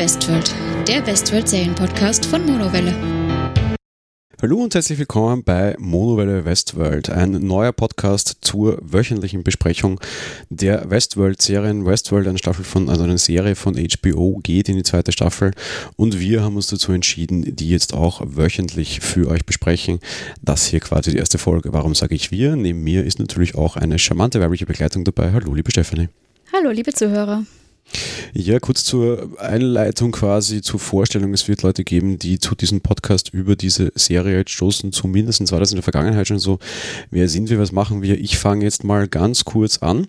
Westworld, der Westworld Serienpodcast von Monowelle. Hallo und herzlich willkommen bei Monowelle Westworld, ein neuer Podcast zur wöchentlichen Besprechung der Westworld-Serien. Westworld, eine Staffel von, also eine Serie von HBO, geht in die zweite Staffel und wir haben uns dazu entschieden, die jetzt auch wöchentlich für euch besprechen. Das hier quasi die erste Folge. Warum sage ich wir? Neben mir ist natürlich auch eine charmante weibliche Begleitung dabei. Hallo, liebe Stefanie. Hallo, liebe Zuhörer. Ja, kurz zur Einleitung quasi, zur Vorstellung. Es wird Leute geben, die zu diesem Podcast über diese Serie jetzt stoßen. Zumindest war das in der Vergangenheit schon so. Wer sind wir, was machen wir? Ich fange jetzt mal ganz kurz an.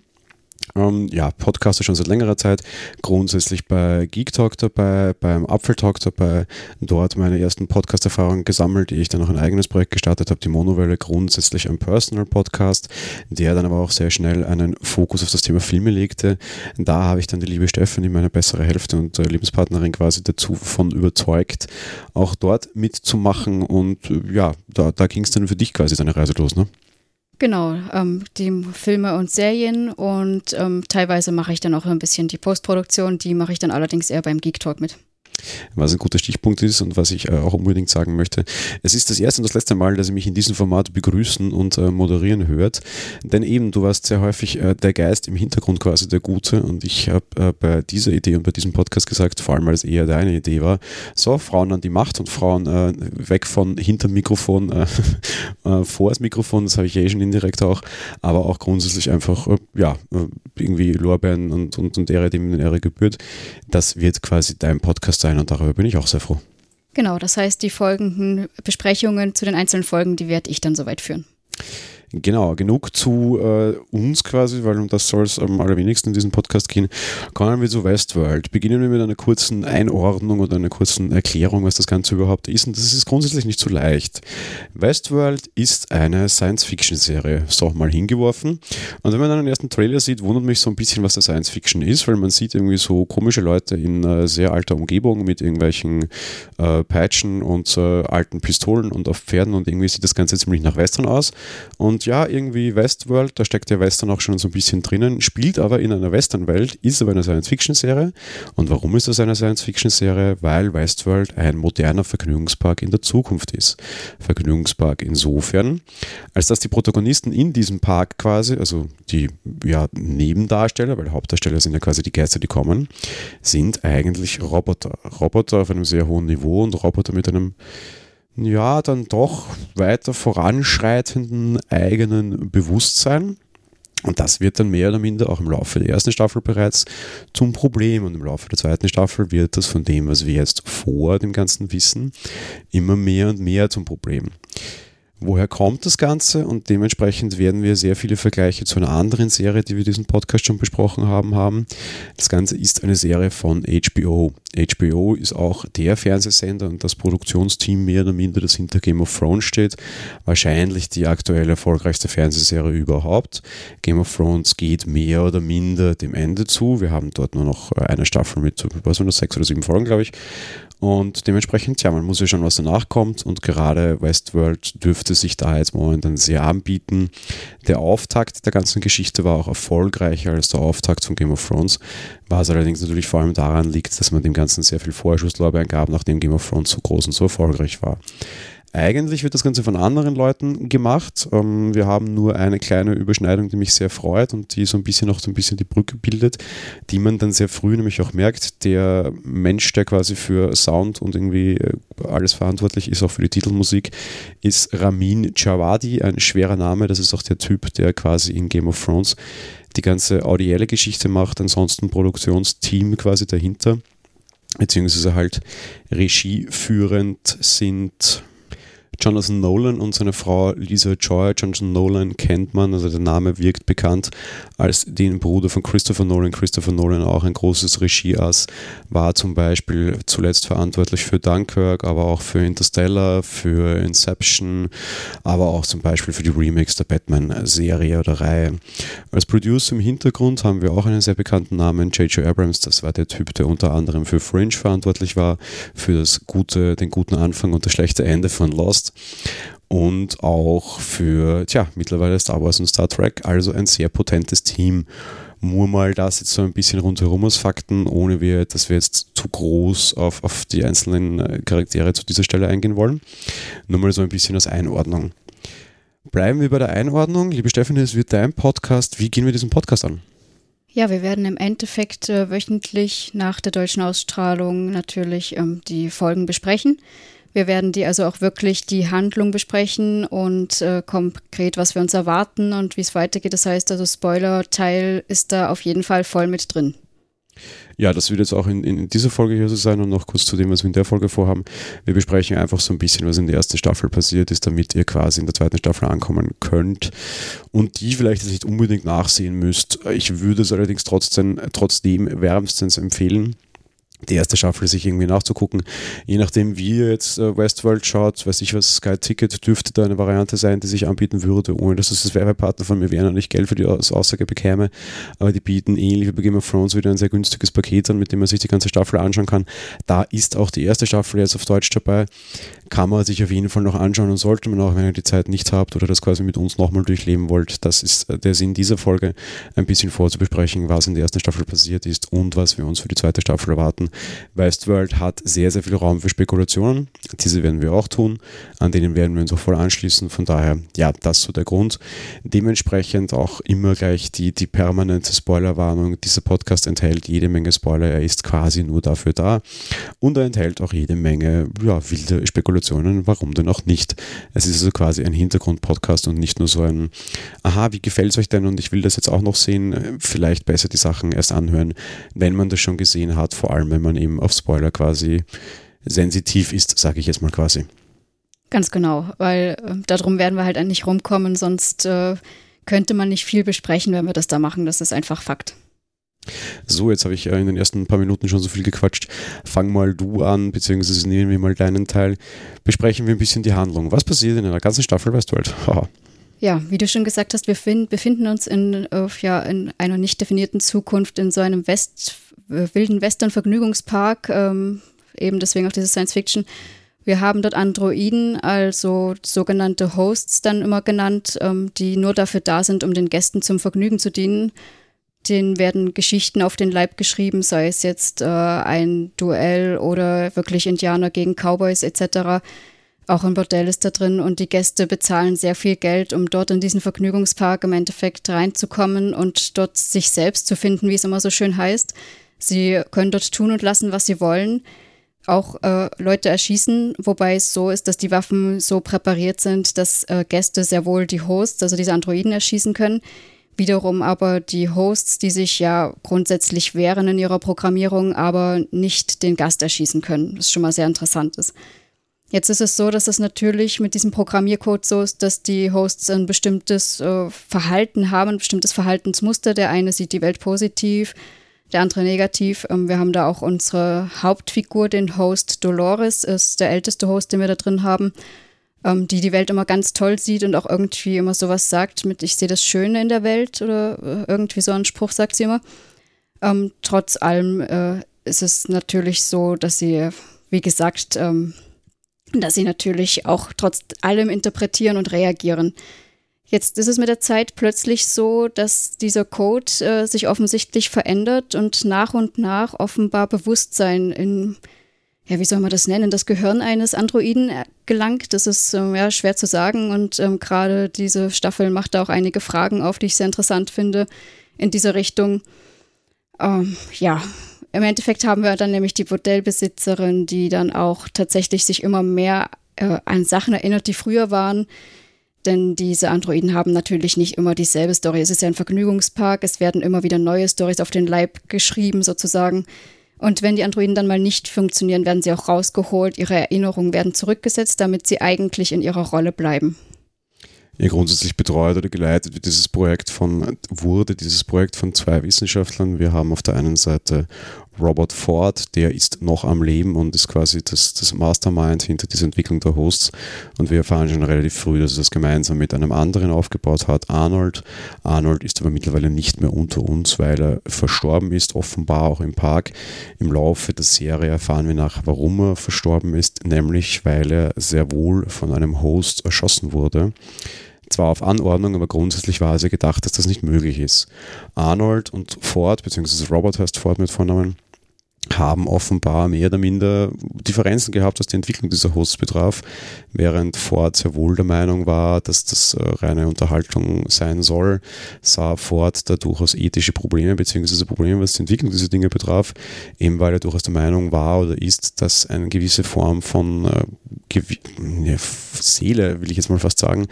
Ähm, ja, Podcaster schon seit längerer Zeit, grundsätzlich bei Geek Talk dabei, beim Apfel Talk dabei, dort meine ersten Podcast-Erfahrungen gesammelt, ehe ich dann noch ein eigenes Projekt gestartet habe, die Monowelle, grundsätzlich ein Personal-Podcast, der dann aber auch sehr schnell einen Fokus auf das Thema Filme legte. Da habe ich dann die liebe Stephanie, meine bessere Hälfte und äh, Lebenspartnerin quasi dazu von überzeugt, auch dort mitzumachen und äh, ja, da, da ging es dann für dich quasi deine Reise los, ne? Genau, ähm, die Filme und Serien und ähm, teilweise mache ich dann auch ein bisschen die Postproduktion, die mache ich dann allerdings eher beim Geek Talk mit was ein guter Stichpunkt ist und was ich äh, auch unbedingt sagen möchte. Es ist das erste und das letzte Mal, dass ihr mich in diesem Format begrüßen und äh, moderieren hört. Denn eben, du warst sehr häufig äh, der Geist im Hintergrund quasi der Gute und ich habe bei dieser Idee und bei diesem Podcast gesagt, vor allem weil es eher deine Idee war, so, Frauen an die Macht und Frauen weg von hinterm Mikrofon, vor das Mikrofon, das habe ich eh schon indirekt auch, aber auch grundsätzlich einfach, ja, irgendwie Lorbeeren und, und, und Ehre, dem Ehre gebührt. Das wird quasi dein Podcast sein und darüber bin ich auch sehr froh. Genau, das heißt, die folgenden Besprechungen zu den einzelnen Folgen, die werde ich dann soweit führen. Genau, genug zu äh, uns quasi, weil um das soll es am allerwenigsten in diesem Podcast gehen. Kommen wir zu Westworld. Beginnen wir mit einer kurzen Einordnung oder einer kurzen Erklärung, was das Ganze überhaupt ist. Und das ist grundsätzlich nicht so leicht. Westworld ist eine Science-Fiction-Serie, so mal hingeworfen. Und wenn man dann den ersten Trailer sieht, wundert mich so ein bisschen, was der Science-Fiction ist, weil man sieht irgendwie so komische Leute in äh, sehr alter Umgebung mit irgendwelchen äh, Peitschen und äh, alten Pistolen und auf Pferden und irgendwie sieht das Ganze ziemlich nach Western aus. Und und ja, irgendwie Westworld, da steckt ja Western auch schon so ein bisschen drinnen, spielt aber in einer Western-Welt, ist aber eine Science-Fiction-Serie. Und warum ist das eine Science-Fiction-Serie? Weil Westworld ein moderner Vergnügungspark in der Zukunft ist. Vergnügungspark insofern, als dass die Protagonisten in diesem Park quasi, also die ja, Nebendarsteller, weil Hauptdarsteller sind ja quasi die Geister, die kommen, sind eigentlich Roboter. Roboter auf einem sehr hohen Niveau und Roboter mit einem ja, dann doch weiter voranschreitenden eigenen Bewusstsein. Und das wird dann mehr oder minder auch im Laufe der ersten Staffel bereits zum Problem. Und im Laufe der zweiten Staffel wird das von dem, was wir jetzt vor dem Ganzen wissen, immer mehr und mehr zum Problem woher kommt das Ganze und dementsprechend werden wir sehr viele Vergleiche zu einer anderen Serie, die wir diesen Podcast schon besprochen haben, haben. Das Ganze ist eine Serie von HBO. HBO ist auch der Fernsehsender und das Produktionsteam mehr oder minder, das hinter Game of Thrones steht. Wahrscheinlich die aktuell erfolgreichste Fernsehserie überhaupt. Game of Thrones geht mehr oder minder dem Ende zu. Wir haben dort nur noch eine Staffel mit, was waren das, sechs oder sieben Folgen, glaube ich. Und dementsprechend, ja, man muss ja schon, was danach kommt. Und gerade Westworld dürfte sich da jetzt momentan sehr anbieten. Der Auftakt der ganzen Geschichte war auch erfolgreicher als der Auftakt von Game of Thrones. Was allerdings natürlich vor allem daran liegt, dass man dem Ganzen sehr viel Vorschusslorbeeren gab, nachdem Game of Thrones so groß und so erfolgreich war. Eigentlich wird das Ganze von anderen Leuten gemacht. Ähm, wir haben nur eine kleine Überschneidung, die mich sehr freut und die so ein bisschen noch so ein bisschen die Brücke bildet, die man dann sehr früh nämlich auch merkt. Der Mensch, der quasi für Sound und irgendwie äh, alles verantwortlich ist, auch für die Titelmusik, ist Ramin Djawadi, ein schwerer Name. Das ist auch der Typ, der quasi in Game of Thrones die ganze audielle Geschichte macht, ansonsten Produktionsteam quasi dahinter, beziehungsweise halt regieführend sind Jonathan Nolan und seine Frau Lisa Joy. Jonathan Nolan kennt man, also der Name wirkt bekannt als den Bruder von Christopher Nolan. Christopher Nolan auch ein großes Regieass, war zum Beispiel zuletzt verantwortlich für Dunkirk, aber auch für Interstellar, für Inception, aber auch zum Beispiel für die Remakes der Batman-Serie oder Reihe. Als Producer im Hintergrund haben wir auch einen sehr bekannten Namen, J.J. Abrams. Das war der Typ, der unter anderem für Fringe verantwortlich war, für das gute, den guten Anfang und das schlechte Ende von Lost und auch für, tja, mittlerweile Star Wars und Star Trek, also ein sehr potentes Team. nur mal das jetzt so ein bisschen rundherum aus Fakten, ohne wir, dass wir jetzt zu groß auf, auf die einzelnen äh, Charaktere zu dieser Stelle eingehen wollen. Nur mal so ein bisschen als Einordnung. Bleiben wir bei der Einordnung. Liebe Stefanie, es wird dein Podcast. Wie gehen wir diesen Podcast an? Ja, wir werden im Endeffekt äh, wöchentlich nach der deutschen Ausstrahlung natürlich ähm, die Folgen besprechen. Wir werden die also auch wirklich die Handlung besprechen und äh, konkret, was wir uns erwarten und wie es weitergeht. Das heißt also, Spoiler-Teil ist da auf jeden Fall voll mit drin. Ja, das wird jetzt auch in, in dieser Folge hier so sein und noch kurz zu dem, was wir in der Folge vorhaben. Wir besprechen einfach so ein bisschen, was in der ersten Staffel passiert ist, damit ihr quasi in der zweiten Staffel ankommen könnt und die vielleicht nicht unbedingt nachsehen müsst. Ich würde es allerdings trotzdem, trotzdem wärmstens empfehlen die erste Staffel sich irgendwie nachzugucken. Je nachdem, wie ihr jetzt äh, Westworld schaut, weiß ich was, Sky Ticket dürfte da eine Variante sein, die sich anbieten würde, ohne dass es das Werbepartner von mir wäre und ich Geld für die Aussage bekäme. Aber die bieten ähnlich wie bei Game of Thrones wieder ein sehr günstiges Paket an, mit dem man sich die ganze Staffel anschauen kann. Da ist auch die erste Staffel jetzt auf Deutsch dabei. Kann man sich auf jeden Fall noch anschauen und sollte man auch, wenn ihr die Zeit nicht habt oder das quasi mit uns nochmal durchleben wollt. Das ist äh, der Sinn dieser Folge, ein bisschen vorzubesprechen, was in der ersten Staffel passiert ist und was wir uns für die zweite Staffel erwarten. Westworld hat sehr, sehr viel Raum für Spekulationen. Diese werden wir auch tun. An denen werden wir uns auch voll anschließen. Von daher, ja, das so der Grund. Dementsprechend auch immer gleich die, die permanente Spoilerwarnung. Dieser Podcast enthält jede Menge Spoiler. Er ist quasi nur dafür da. Und er enthält auch jede Menge ja, wilde Spekulationen. Warum denn auch nicht? Es ist also quasi ein Hintergrund-Podcast und nicht nur so ein, aha, wie gefällt es euch denn und ich will das jetzt auch noch sehen. Vielleicht besser die Sachen erst anhören, wenn man das schon gesehen hat. Vor allem, wenn man eben auf Spoiler quasi sensitiv ist, sage ich jetzt mal quasi. Ganz genau, weil äh, darum werden wir halt nicht rumkommen, sonst äh, könnte man nicht viel besprechen, wenn wir das da machen. Das ist einfach Fakt. So, jetzt habe ich äh, in den ersten paar Minuten schon so viel gequatscht. Fang mal du an, beziehungsweise nehmen wir mal deinen Teil. Besprechen wir ein bisschen die Handlung. Was passiert in einer ganzen Staffel Westworld? Ja, wie du schon gesagt hast, wir find, befinden uns in, ja, in einer nicht definierten Zukunft in so einem West, äh, wilden Western-Vergnügungspark, ähm, eben deswegen auch diese Science Fiction. Wir haben dort Androiden, also sogenannte Hosts dann immer genannt, ähm, die nur dafür da sind, um den Gästen zum Vergnügen zu dienen. Denen werden Geschichten auf den Leib geschrieben, sei es jetzt äh, ein Duell oder wirklich Indianer gegen Cowboys etc. Auch ein Bordell ist da drin und die Gäste bezahlen sehr viel Geld, um dort in diesen Vergnügungspark im Endeffekt reinzukommen und dort sich selbst zu finden, wie es immer so schön heißt. Sie können dort tun und lassen, was sie wollen. Auch äh, Leute erschießen, wobei es so ist, dass die Waffen so präpariert sind, dass äh, Gäste sehr wohl die Hosts, also diese Androiden, erschießen können. Wiederum aber die Hosts, die sich ja grundsätzlich wehren in ihrer Programmierung, aber nicht den Gast erschießen können, was schon mal sehr interessant ist. Jetzt ist es so, dass es natürlich mit diesem Programmiercode so ist, dass die Hosts ein bestimmtes äh, Verhalten haben, ein bestimmtes Verhaltensmuster. Der eine sieht die Welt positiv, der andere negativ. Ähm, wir haben da auch unsere Hauptfigur, den Host Dolores, ist der älteste Host, den wir da drin haben, ähm, die die Welt immer ganz toll sieht und auch irgendwie immer sowas sagt mit, ich sehe das Schöne in der Welt oder äh, irgendwie so einen Spruch sagt sie immer. Ähm, trotz allem äh, ist es natürlich so, dass sie, wie gesagt, ähm, dass sie natürlich auch trotz allem interpretieren und reagieren. Jetzt ist es mit der Zeit plötzlich so, dass dieser Code äh, sich offensichtlich verändert und nach und nach offenbar Bewusstsein in, ja, wie soll man das nennen, das Gehirn eines Androiden äh, gelangt. Das ist ähm, ja, schwer zu sagen und ähm, gerade diese Staffel macht da auch einige Fragen auf, die ich sehr interessant finde in dieser Richtung. Ähm, ja, im Endeffekt haben wir dann nämlich die Bordellbesitzerin, die dann auch tatsächlich sich immer mehr äh, an Sachen erinnert, die früher waren denn diese Androiden haben natürlich nicht immer dieselbe Story. Es ist ja ein Vergnügungspark, es werden immer wieder neue Stories auf den Leib geschrieben sozusagen. Und wenn die Androiden dann mal nicht funktionieren, werden sie auch rausgeholt, ihre Erinnerungen werden zurückgesetzt, damit sie eigentlich in ihrer Rolle bleiben. Ja, grundsätzlich betreut oder geleitet wird dieses Projekt von, wurde dieses Projekt von zwei Wissenschaftlern. Wir haben auf der einen Seite Robert Ford, der ist noch am Leben und ist quasi das, das Mastermind hinter dieser Entwicklung der Hosts. Und wir erfahren schon relativ früh, dass er das gemeinsam mit einem anderen aufgebaut hat, Arnold. Arnold ist aber mittlerweile nicht mehr unter uns, weil er verstorben ist, offenbar auch im Park. Im Laufe der Serie erfahren wir nach, warum er verstorben ist, nämlich weil er sehr wohl von einem Host erschossen wurde zwar auf Anordnung, aber grundsätzlich war ja gedacht, dass das nicht möglich ist. Arnold und Ford, beziehungsweise Robert heißt Ford mit Vornamen, haben offenbar mehr oder minder Differenzen gehabt, was die Entwicklung dieser Hosts betraf, während Ford sehr wohl der Meinung war, dass das äh, reine Unterhaltung sein soll, sah Ford da durchaus ethische Probleme beziehungsweise Probleme, was die Entwicklung dieser Dinge betraf, eben weil er durchaus der Meinung war oder ist, dass eine gewisse Form von äh, ja, Seele, will ich jetzt mal fast sagen,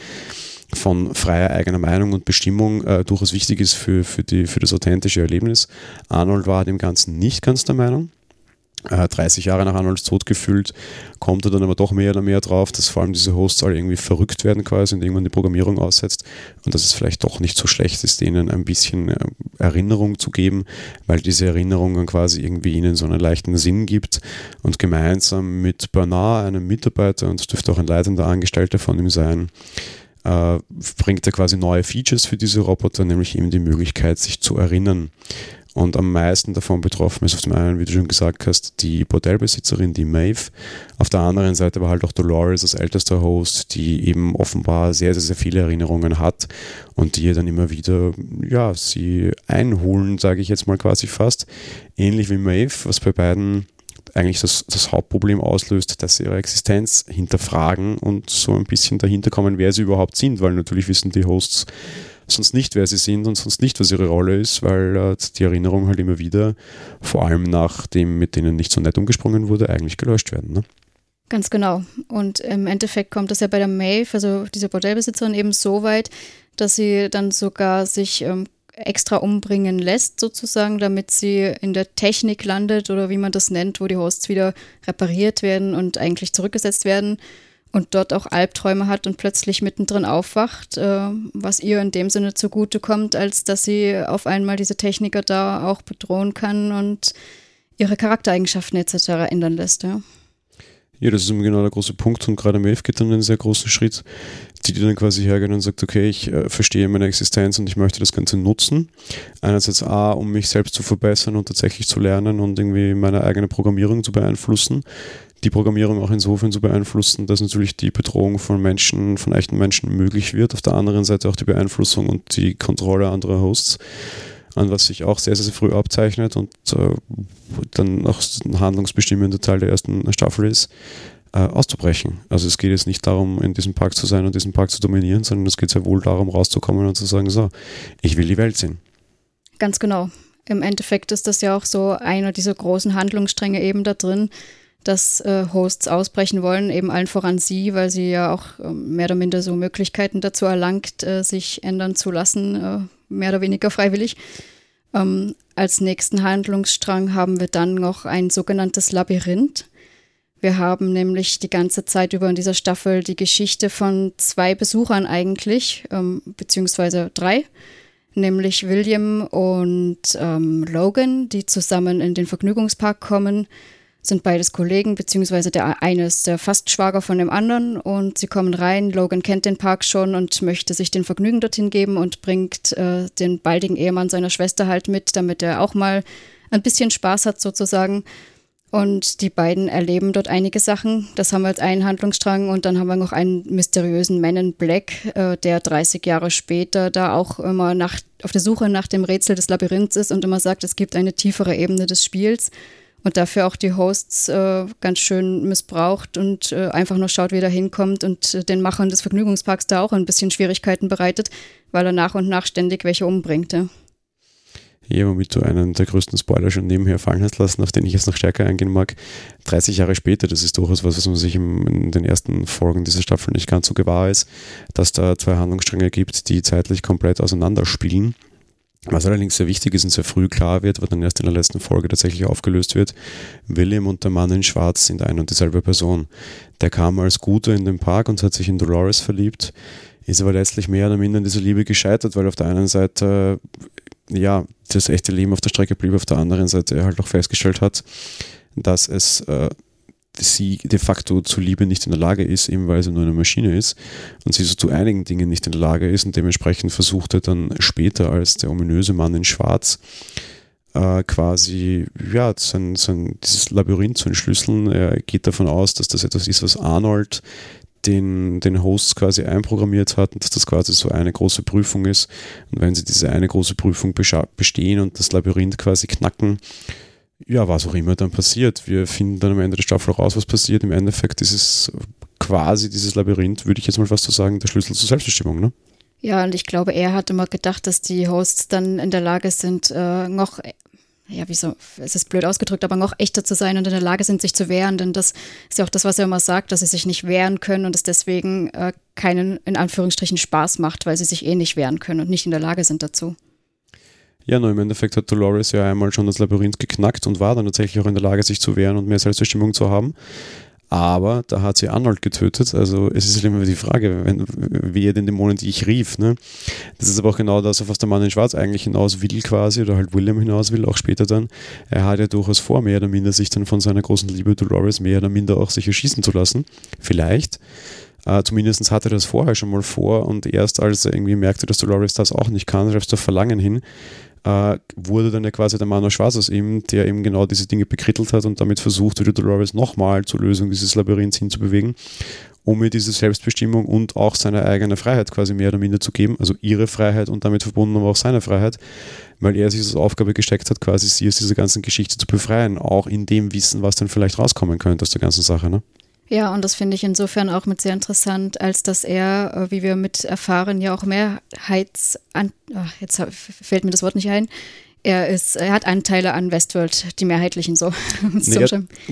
von freier eigener Meinung und Bestimmung äh, durchaus wichtig ist für, für, die, für das authentische Erlebnis. Arnold war dem Ganzen nicht ganz der Meinung. Äh, 30 Jahre nach Arnolds Tod gefühlt, kommt er dann aber doch mehr oder mehr drauf, dass vor allem diese Hosts alle irgendwie verrückt werden quasi und irgendwann die Programmierung aussetzt und dass es vielleicht doch nicht so schlecht ist, denen ein bisschen äh, Erinnerung zu geben, weil diese Erinnerung dann quasi irgendwie ihnen so einen leichten Sinn gibt und gemeinsam mit Bernard, einem Mitarbeiter und dürfte auch ein leitender Angestellter von ihm sein, äh, bringt er quasi neue Features für diese Roboter, nämlich eben die Möglichkeit, sich zu erinnern. Und am meisten davon betroffen ist auf dem einen, wie du schon gesagt hast, die Bordellbesitzerin, die Maeve. Auf der anderen Seite aber halt auch Dolores als ältester Host, die eben offenbar sehr, sehr, sehr viele Erinnerungen hat und die ihr dann immer wieder, ja, sie einholen, sage ich jetzt mal quasi fast. Ähnlich wie Maeve, was bei beiden eigentlich das, das Hauptproblem auslöst, dass sie ihre Existenz hinterfragen und so ein bisschen dahinter kommen, wer sie überhaupt sind, weil natürlich wissen die Hosts sonst nicht, wer sie sind und sonst nicht, was ihre Rolle ist, weil äh, die Erinnerungen halt immer wieder, vor allem nachdem mit denen nicht so nett umgesprungen wurde, eigentlich gelöscht werden. Ne? Ganz genau. Und im Endeffekt kommt das ja bei der Maeve, also dieser Bordellbesitzerin, eben so weit, dass sie dann sogar sich ähm, extra umbringen lässt, sozusagen, damit sie in der Technik landet oder wie man das nennt, wo die Hosts wieder repariert werden und eigentlich zurückgesetzt werden und dort auch Albträume hat und plötzlich mittendrin aufwacht, äh, was ihr in dem Sinne zugute kommt, als dass sie auf einmal diese Techniker da auch bedrohen kann und ihre Charaktereigenschaften etc. ändern lässt. Ja. Ja, das ist genau der große Punkt und gerade Maeve geht dann einen sehr großen Schritt, die dann quasi hergeht und sagt, okay, ich äh, verstehe meine Existenz und ich möchte das Ganze nutzen. Einerseits A, um mich selbst zu verbessern und tatsächlich zu lernen und irgendwie meine eigene Programmierung zu beeinflussen. Die Programmierung auch insofern zu beeinflussen, dass natürlich die Bedrohung von Menschen, von echten Menschen möglich wird. Auf der anderen Seite auch die Beeinflussung und die Kontrolle anderer Hosts an was sich auch sehr, sehr früh abzeichnet und äh, dann auch ein handlungsbestimmender Teil der ersten Staffel ist, äh, auszubrechen. Also es geht jetzt nicht darum, in diesem Park zu sein und diesen Park zu dominieren, sondern es geht sehr wohl darum, rauszukommen und zu sagen, so, ich will die Welt sehen. Ganz genau. Im Endeffekt ist das ja auch so einer dieser großen Handlungsstränge eben da drin, dass äh, Hosts ausbrechen wollen, eben allen voran sie, weil sie ja auch äh, mehr oder minder so Möglichkeiten dazu erlangt, äh, sich ändern zu lassen, äh, mehr oder weniger freiwillig. Ähm, als nächsten Handlungsstrang haben wir dann noch ein sogenanntes Labyrinth. Wir haben nämlich die ganze Zeit über in dieser Staffel die Geschichte von zwei Besuchern eigentlich, ähm, beziehungsweise drei, nämlich William und ähm, Logan, die zusammen in den Vergnügungspark kommen sind beides Kollegen, beziehungsweise der eine ist der Fastschwager von dem anderen und sie kommen rein. Logan kennt den Park schon und möchte sich den Vergnügen dorthin geben und bringt äh, den baldigen Ehemann seiner Schwester halt mit, damit er auch mal ein bisschen Spaß hat sozusagen. Und die beiden erleben dort einige Sachen. Das haben wir als einen Handlungsstrang. Und dann haben wir noch einen mysteriösen Man in Black, äh, der 30 Jahre später da auch immer nach, auf der Suche nach dem Rätsel des Labyrinths ist und immer sagt, es gibt eine tiefere Ebene des Spiels und dafür auch die Hosts äh, ganz schön missbraucht und äh, einfach nur schaut, wie er hinkommt und äh, den Machern des Vergnügungsparks da auch ein bisschen Schwierigkeiten bereitet, weil er nach und nach ständig welche umbringt. Ja. Ja, womit du einen der größten Spoiler schon nebenher fallen hast lassen, auf den ich jetzt noch stärker eingehen mag. 30 Jahre später, das ist durchaus was, was man sich in den ersten Folgen dieser Staffel nicht ganz so gewahr ist, dass da zwei Handlungsstränge gibt, die zeitlich komplett auseinanderspielen. Was allerdings sehr wichtig ist und sehr früh klar wird, was dann erst in der letzten Folge tatsächlich aufgelöst wird, William und der Mann in Schwarz sind ein und dieselbe Person. Der kam als Guter in den Park und hat sich in Dolores verliebt, ist aber letztlich mehr oder minder in dieser Liebe gescheitert, weil auf der einen Seite ja das echte Leben auf der Strecke blieb, auf der anderen Seite halt auch festgestellt hat, dass es äh, sie de facto zu Liebe nicht in der Lage ist, eben weil sie nur eine Maschine ist und sie so zu einigen Dingen nicht in der Lage ist und dementsprechend versucht er dann später als der ominöse Mann in Schwarz äh, quasi ja, sein, sein, dieses Labyrinth zu entschlüsseln. Er geht davon aus, dass das etwas ist, was Arnold den, den Hosts quasi einprogrammiert hat und dass das quasi so eine große Prüfung ist. Und wenn sie diese eine große Prüfung bestehen und das Labyrinth quasi knacken, ja, was auch immer dann passiert. Wir finden dann am Ende der Staffel raus, was passiert. Im Endeffekt ist es quasi dieses Labyrinth, würde ich jetzt mal fast so sagen, der Schlüssel zur Selbstbestimmung, ne? Ja, und ich glaube, er hat immer gedacht, dass die Hosts dann in der Lage sind, äh, noch ja, wieso, es ist blöd ausgedrückt, aber noch echter zu sein und in der Lage sind, sich zu wehren. Denn das ist ja auch das, was er immer sagt, dass sie sich nicht wehren können und es deswegen äh, keinen, in Anführungsstrichen, Spaß macht, weil sie sich eh nicht wehren können und nicht in der Lage sind dazu. Ja, nur im Endeffekt hat Dolores ja einmal schon das Labyrinth geknackt und war dann tatsächlich auch in der Lage, sich zu wehren und mehr Selbstbestimmung zu haben. Aber da hat sie Arnold getötet. Also es ist halt immer die Frage, wenn, wer den Dämonen, die ich rief. Ne? Das ist aber auch genau das, auf was der Mann in Schwarz eigentlich hinaus will quasi, oder halt William hinaus will, auch später dann. Er hat ja durchaus vor, mehr oder minder sich dann von seiner großen Liebe Dolores mehr oder minder auch sich erschießen zu lassen. Vielleicht. Uh, zumindest hatte er das vorher schon mal vor und erst als er irgendwie merkte, dass Dolores das auch nicht kann, schreibst du Verlangen hin, äh, wurde dann ja quasi der aus Schwarz aus ihm, der eben genau diese Dinge bekrittelt hat und damit versucht, wieder Dolores nochmal zur Lösung dieses Labyrinths hinzubewegen, um ihr diese Selbstbestimmung und auch seine eigene Freiheit quasi mehr oder minder zu geben, also ihre Freiheit und damit verbunden aber auch seine Freiheit, weil er sich als Aufgabe gesteckt hat, quasi sie aus dieser ganzen Geschichte zu befreien, auch in dem Wissen, was dann vielleicht rauskommen könnte aus der ganzen Sache. Ne? Ja, und das finde ich insofern auch mit sehr interessant, als dass er, äh, wie wir mit erfahren, ja auch Mehrheits... Ach, jetzt fällt mir das Wort nicht ein er, ist, er hat Anteile an Westworld, die mehrheitlichen so. nee,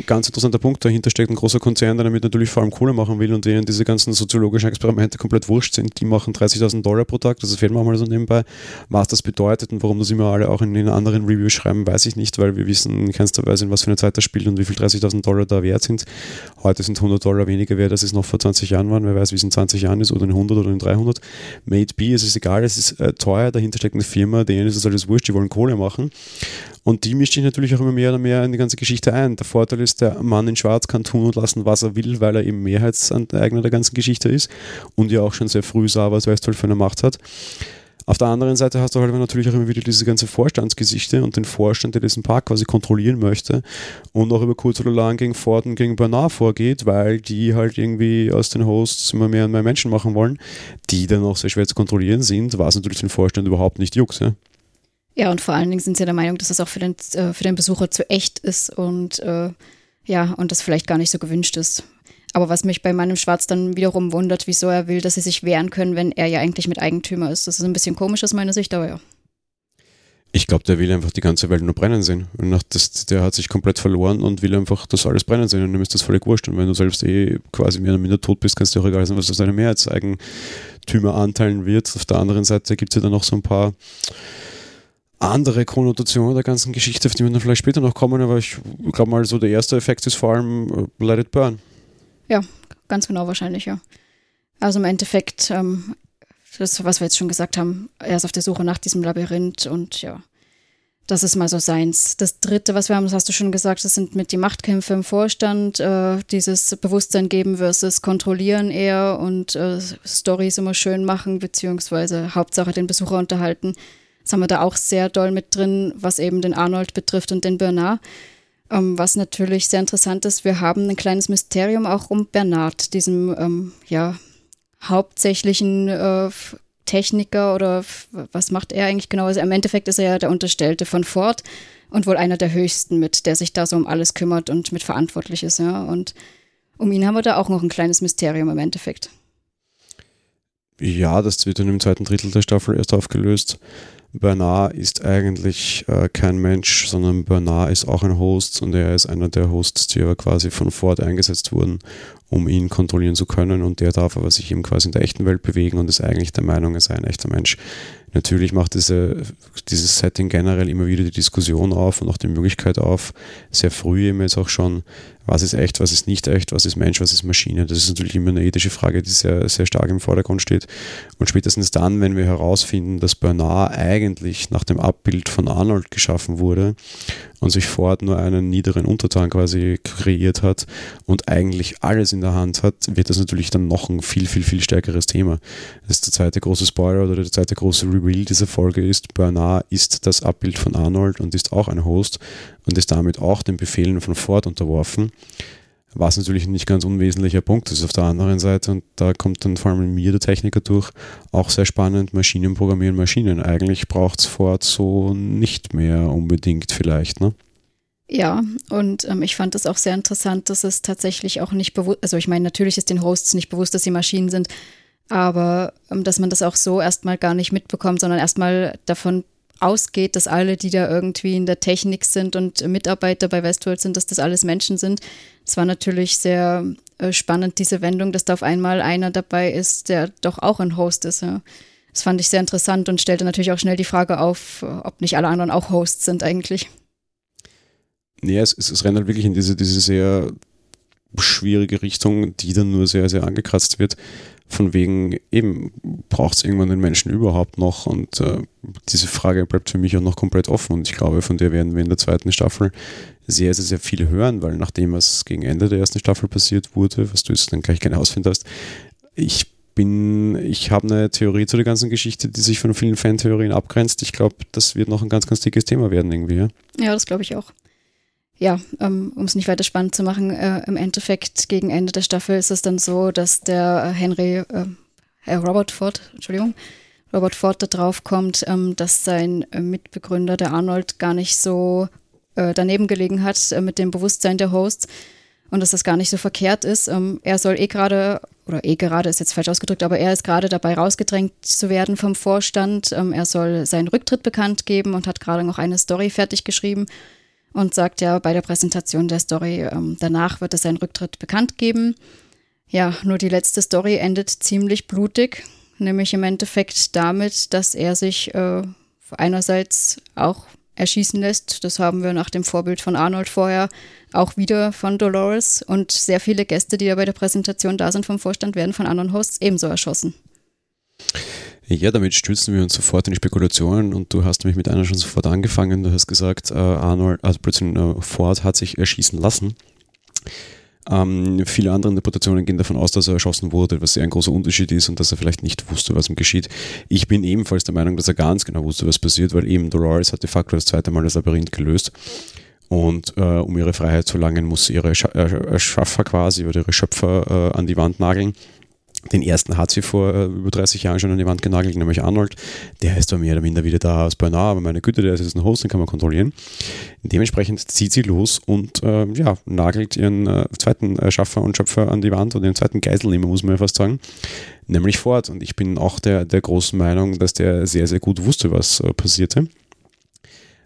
ganz interessanter Punkt, dahinter steckt ein großer Konzern, der damit natürlich vor allem Kohle machen will und denen diese ganzen soziologischen Experimente komplett wurscht sind. Die machen 30.000 Dollar pro Tag, das fehlt mal so nebenbei. Was das bedeutet und warum das immer alle auch in den anderen Reviews schreiben, weiß ich nicht, weil wir wissen in keinster Weise, in was für eine Zeit das spielt und wie viel 30.000 Dollar da wert sind. Heute sind 100 Dollar weniger wert, als es noch vor 20 Jahren waren. Wer weiß, wie es in 20 Jahren ist oder in 100 oder in 300. Made be, es ist egal, es ist äh, teuer, dahinter steckt eine Firma, denen ist es alles wurscht, die wollen Kohle machen. Und die mischt sich natürlich auch immer mehr und mehr in die ganze Geschichte ein. Der Vorteil ist, der Mann in Schwarz kann tun und lassen, was er will, weil er eben Mehrheitseigner der ganzen Geschichte ist und ja auch schon sehr früh sah, was Westworld für eine Macht hat. Auf der anderen Seite hast du halt natürlich auch immer wieder diese ganze Vorstandsgesichte und den Vorstand, der diesen Park quasi kontrollieren möchte und auch über kurz oder lang gegen Ford und gegen Bernard vorgeht, weil die halt irgendwie aus den Hosts immer mehr und mehr Menschen machen wollen, die dann auch sehr schwer zu kontrollieren sind, was natürlich den Vorstand überhaupt nicht juckt. Ja? Ja, und vor allen Dingen sind sie der Meinung, dass es auch für den, äh, für den Besucher zu echt ist und äh, ja, und das vielleicht gar nicht so gewünscht ist. Aber was mich bei meinem Schwarz dann wiederum wundert, wieso er will, dass sie sich wehren können, wenn er ja eigentlich mit Eigentümer ist. Das ist ein bisschen komisch aus meiner Sicht, aber ja. Ich glaube, der will einfach die ganze Welt nur brennen sehen. Und nach das, der hat sich komplett verloren und will einfach das alles brennen sehen. Und ihm ist das völlig wurscht. Und wenn du selbst eh quasi mehr oder minder tot bist, kannst du auch egal sein, was aus deinem Mehrheitseigentümer anteilen wird. Auf der anderen Seite gibt es ja dann noch so ein paar andere Konnotationen der ganzen Geschichte, auf die wir dann vielleicht später noch kommen, aber ich glaube mal, so der erste Effekt ist vor allem uh, Let It Burn. Ja, ganz genau wahrscheinlich, ja. Also im Endeffekt, ähm, das, was wir jetzt schon gesagt haben, er ist auf der Suche nach diesem Labyrinth und ja, das ist mal so seins. Das dritte, was wir haben, das hast du schon gesagt, das sind mit die Machtkämpfe im Vorstand, äh, dieses Bewusstsein geben versus kontrollieren eher und äh, Stories immer schön machen, beziehungsweise Hauptsache den Besucher unterhalten. Das haben wir da auch sehr doll mit drin, was eben den Arnold betrifft und den Bernard. Ähm, was natürlich sehr interessant ist, wir haben ein kleines Mysterium auch um Bernard, diesem ähm, ja, hauptsächlichen äh, Techniker oder was macht er eigentlich genau? Also im Endeffekt ist er ja der Unterstellte von Ford und wohl einer der höchsten mit, der sich da so um alles kümmert und mit verantwortlich ist, ja. Und um ihn haben wir da auch noch ein kleines Mysterium im Endeffekt. Ja, das wird dann im zweiten Drittel der Staffel erst aufgelöst. Bernard ist eigentlich äh, kein Mensch, sondern Bernard ist auch ein Host und er ist einer der Hosts, die aber quasi von Ford eingesetzt wurden, um ihn kontrollieren zu können und der darf aber sich eben quasi in der echten Welt bewegen und ist eigentlich der Meinung, er sei ein echter Mensch. Natürlich macht diese, dieses Setting generell immer wieder die Diskussion auf und auch die Möglichkeit auf, sehr früh eben jetzt auch schon, was ist echt, was ist nicht echt, was ist Mensch, was ist Maschine. Das ist natürlich immer eine ethische Frage, die sehr, sehr stark im Vordergrund steht. Und spätestens dann, wenn wir herausfinden, dass Bernard eigentlich nach dem Abbild von Arnold geschaffen wurde und sich Ford nur einen niederen Untertan quasi kreiert hat und eigentlich alles in der Hand hat, wird das natürlich dann noch ein viel, viel, viel stärkeres Thema. Das ist der zweite große Spoiler oder der zweite große Reveal dieser Folge ist, Bernard ist das Abbild von Arnold und ist auch ein Host und ist damit auch den Befehlen von Ford unterworfen. was natürlich ein nicht ganz unwesentlicher Punkt ist auf der anderen Seite. Und da kommt dann vor allem mir der Techniker durch, auch sehr spannend, Maschinen programmieren Maschinen. Eigentlich braucht es Ford so nicht mehr unbedingt vielleicht, ne? Ja, und ähm, ich fand es auch sehr interessant, dass es tatsächlich auch nicht bewusst, also ich meine, natürlich ist den Hosts nicht bewusst, dass sie Maschinen sind, aber ähm, dass man das auch so erstmal gar nicht mitbekommt, sondern erstmal davon ausgeht, dass alle, die da irgendwie in der Technik sind und Mitarbeiter bei Westworld sind, dass das alles Menschen sind. Es war natürlich sehr äh, spannend, diese Wendung, dass da auf einmal einer dabei ist, der doch auch ein Host ist. Ja. Das fand ich sehr interessant und stellte natürlich auch schnell die Frage auf, ob nicht alle anderen auch Hosts sind eigentlich. Nee, es, es rennt halt wirklich in diese, diese sehr schwierige Richtung, die dann nur sehr, sehr angekratzt wird. Von wegen, eben, braucht es irgendwann den Menschen überhaupt noch? Und äh, diese Frage bleibt für mich auch noch komplett offen. Und ich glaube, von der werden wir in der zweiten Staffel sehr, sehr, sehr viel hören, weil nachdem was gegen Ende der ersten Staffel passiert wurde, was du jetzt dann gleich gerne ausfinden hast, ich bin, ich habe eine Theorie zu der ganzen Geschichte, die sich von vielen Fantheorien abgrenzt. Ich glaube, das wird noch ein ganz, ganz dickes Thema werden irgendwie. Ja, ja das glaube ich auch ja, ähm, um es nicht weiter spannend zu machen, äh, im Endeffekt gegen Ende der Staffel ist es dann so, dass der Henry, äh, Herr Robert Ford, Entschuldigung, Robert Ford da drauf kommt, ähm, dass sein äh, Mitbegründer, der Arnold, gar nicht so äh, daneben gelegen hat äh, mit dem Bewusstsein der Hosts und dass das gar nicht so verkehrt ist. Ähm, er soll eh gerade, oder eh gerade ist jetzt falsch ausgedrückt, aber er ist gerade dabei rausgedrängt zu werden vom Vorstand. Ähm, er soll seinen Rücktritt bekannt geben und hat gerade noch eine Story fertig geschrieben und sagt ja bei der Präsentation der Story, ähm, danach wird es seinen Rücktritt bekannt geben. Ja, nur die letzte Story endet ziemlich blutig, nämlich im Endeffekt damit, dass er sich äh, einerseits auch erschießen lässt. Das haben wir nach dem Vorbild von Arnold vorher auch wieder von Dolores und sehr viele Gäste, die ja bei der Präsentation da sind vom Vorstand, werden von anderen Hosts ebenso erschossen. Ja, damit stürzen wir uns sofort in die Spekulationen und du hast nämlich mit einer schon sofort angefangen. Du hast gesagt, äh, Arnold, also plötzlich äh, Ford hat sich erschießen lassen. Ähm, viele andere Interpretationen gehen davon aus, dass er erschossen wurde, was sehr ein großer Unterschied ist und dass er vielleicht nicht wusste, was ihm geschieht. Ich bin ebenfalls der Meinung, dass er ganz genau wusste, was passiert, weil eben Dolores hat de facto das zweite Mal das Labyrinth gelöst. Und äh, um ihre Freiheit zu langen, muss sie ihre Schaffer quasi oder ihre Schöpfer äh, an die Wand nageln. Den ersten hat sie vor äh, über 30 Jahren schon an die Wand genagelt, nämlich Arnold. Der ist bei mehr oder minder wieder da aus Bernard, aber meine Güte, der ist jetzt ein Host, den kann man kontrollieren. Dementsprechend zieht sie los und äh, ja, nagelt ihren äh, zweiten äh, Schaffer und Schöpfer an die Wand oder den zweiten Geiselnehmer, muss man ja fast sagen, nämlich Ford. Und ich bin auch der, der großen Meinung, dass der sehr, sehr gut wusste, was äh, passierte.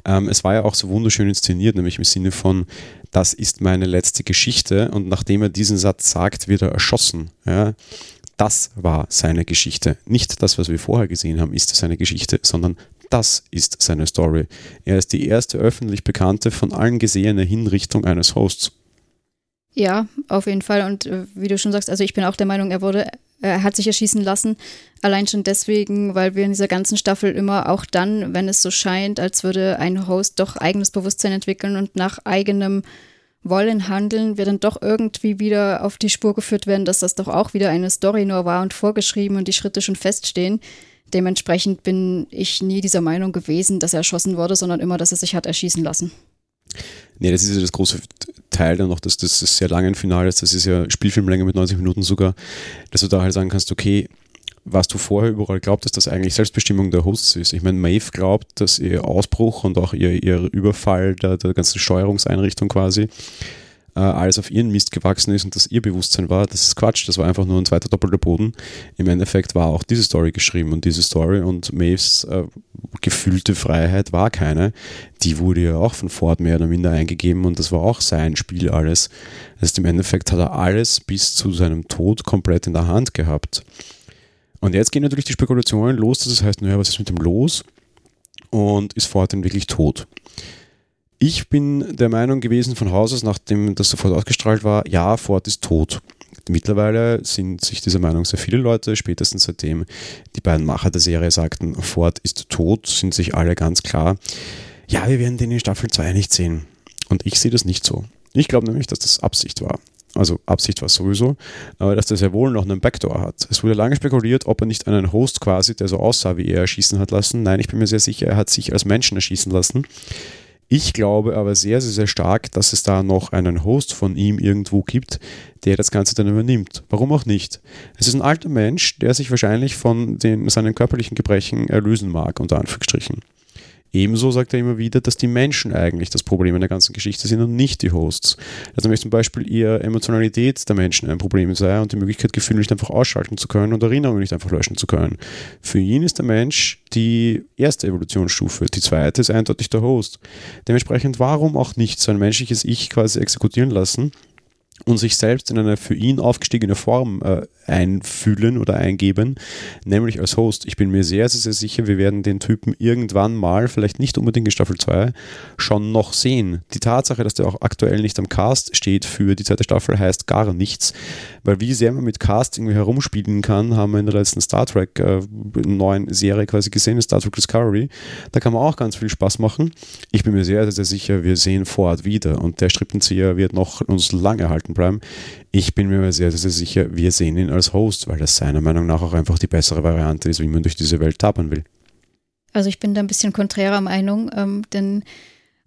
Ähm, es war ja auch so wunderschön inszeniert, nämlich im Sinne von, das ist meine letzte Geschichte und nachdem er diesen Satz sagt, wird er erschossen. Ja? Das war seine Geschichte. Nicht das, was wir vorher gesehen haben, ist seine Geschichte, sondern das ist seine Story. Er ist die erste öffentlich bekannte, von allen gesehene Hinrichtung eines Hosts. Ja, auf jeden Fall. Und äh, wie du schon sagst, also ich bin auch der Meinung, er wurde, er hat sich erschießen lassen. Allein schon deswegen, weil wir in dieser ganzen Staffel immer auch dann, wenn es so scheint, als würde ein Host doch eigenes Bewusstsein entwickeln und nach eigenem wollen handeln, wir dann doch irgendwie wieder auf die Spur geführt werden, dass das doch auch wieder eine Story nur war und vorgeschrieben und die Schritte schon feststehen. Dementsprechend bin ich nie dieser Meinung gewesen, dass er erschossen wurde, sondern immer, dass er sich hat erschießen lassen. Nee, das ist ja das große Teil dann noch, dass das sehr lange Finale ist. Das ist ja Spielfilmlänge mit 90 Minuten sogar, dass du da halt sagen kannst, okay, was du vorher überall glaubtest, dass eigentlich Selbstbestimmung der Hosts ist. Ich meine, Maeve glaubt, dass ihr Ausbruch und auch ihr, ihr Überfall der, der ganzen Steuerungseinrichtung quasi äh, alles auf ihren Mist gewachsen ist und dass ihr Bewusstsein war, das ist Quatsch, das war einfach nur ein zweiter doppelter Boden. Im Endeffekt war auch diese Story geschrieben und diese Story und Maeves äh, gefühlte Freiheit war keine. Die wurde ja auch von Ford mehr oder minder eingegeben und das war auch sein Spiel alles. Das heißt, im Endeffekt hat er alles bis zu seinem Tod komplett in der Hand gehabt. Und jetzt gehen natürlich die Spekulationen los, das heißt, naja, was ist mit dem los? Und ist Ford denn wirklich tot? Ich bin der Meinung gewesen von Haus aus, nachdem das sofort ausgestrahlt war, ja, Ford ist tot. Mittlerweile sind sich dieser Meinung sehr viele Leute, spätestens seitdem die beiden Macher der Serie sagten, Ford ist tot, sind sich alle ganz klar, ja, wir werden den in Staffel 2 nicht sehen. Und ich sehe das nicht so. Ich glaube nämlich, dass das Absicht war also Absicht war sowieso, aber dass der sehr wohl noch einen Backdoor hat. Es wurde lange spekuliert, ob er nicht einen Host quasi, der so aussah wie er, erschießen hat lassen. Nein, ich bin mir sehr sicher, er hat sich als Menschen erschießen lassen. Ich glaube aber sehr, sehr, sehr stark, dass es da noch einen Host von ihm irgendwo gibt, der das Ganze dann übernimmt. Warum auch nicht? Es ist ein alter Mensch, der sich wahrscheinlich von den, seinen körperlichen Gebrechen erlösen mag, unter Anführungsstrichen. Ebenso sagt er immer wieder, dass die Menschen eigentlich das Problem in der ganzen Geschichte sind und nicht die Hosts. Also nämlich zum Beispiel ihre Emotionalität der Menschen ein Problem sei und die Möglichkeit, Gefühle nicht einfach ausschalten zu können und Erinnerungen nicht einfach löschen zu können. Für ihn ist der Mensch die erste Evolutionsstufe. Die zweite ist eindeutig der Host. Dementsprechend, warum auch nicht so ein menschliches Ich quasi exekutieren lassen? Und sich selbst in eine für ihn aufgestiegene Form äh, einfühlen oder eingeben, nämlich als Host. Ich bin mir sehr, sehr, sehr sicher, wir werden den Typen irgendwann mal, vielleicht nicht unbedingt in Staffel 2, schon noch sehen. Die Tatsache, dass der auch aktuell nicht am Cast steht für die zweite Staffel, heißt gar nichts, weil wie sehr man mit Cast irgendwie herumspielen kann, haben wir in der letzten Star Trek äh, neuen Serie quasi gesehen, Star Trek Discovery. Da kann man auch ganz viel Spaß machen. Ich bin mir sehr, sehr, sehr sicher, wir sehen Ford wieder und der Strippenzieher wird noch uns lange halten bleiben. Ich bin mir sehr, sehr sicher, wir sehen ihn als Host, weil das seiner Meinung nach auch einfach die bessere Variante ist, wie man durch diese Welt tapern will. Also ich bin da ein bisschen konträrer Meinung, ähm, denn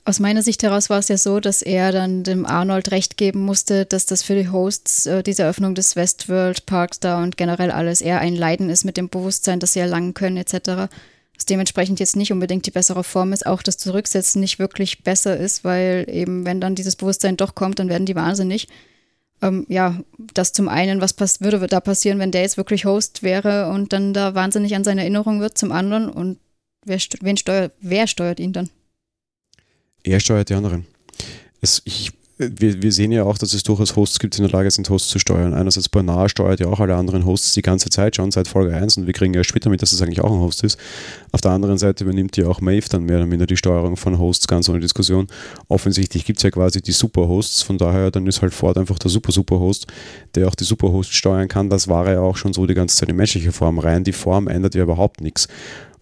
aus meiner Sicht heraus war es ja so, dass er dann dem Arnold recht geben musste, dass das für die Hosts äh, diese Eröffnung des Westworld Parks da und generell alles eher ein Leiden ist mit dem Bewusstsein, dass sie erlangen können etc. Was dementsprechend jetzt nicht unbedingt die bessere Form ist, auch das Zurücksetzen nicht wirklich besser ist, weil eben wenn dann dieses Bewusstsein doch kommt, dann werden die wahnsinnig. Ähm, ja, das zum einen, was pass würde da passieren, wenn der jetzt wirklich Host wäre und dann da wahnsinnig an seine Erinnerung wird, zum anderen und wer, wen steuert, wer steuert ihn dann? Er steuert die anderen. Es, ich, wir, wir, sehen ja auch, dass es durchaus Hosts gibt, die in der Lage sind, Hosts zu steuern. Einerseits Bernard steuert ja auch alle anderen Hosts die ganze Zeit schon seit Folge 1 und wir kriegen ja später mit, dass es eigentlich auch ein Host ist. Auf der anderen Seite übernimmt ja auch Maeve dann mehr oder minder die Steuerung von Hosts, ganz ohne Diskussion. Offensichtlich gibt es ja quasi die Superhosts, von daher dann ist halt Ford einfach der Super-Super-Host, der auch die Superhosts steuern kann. Das war ja auch schon so die ganze Zeit in menschlicher Form rein. Die Form ändert ja überhaupt nichts.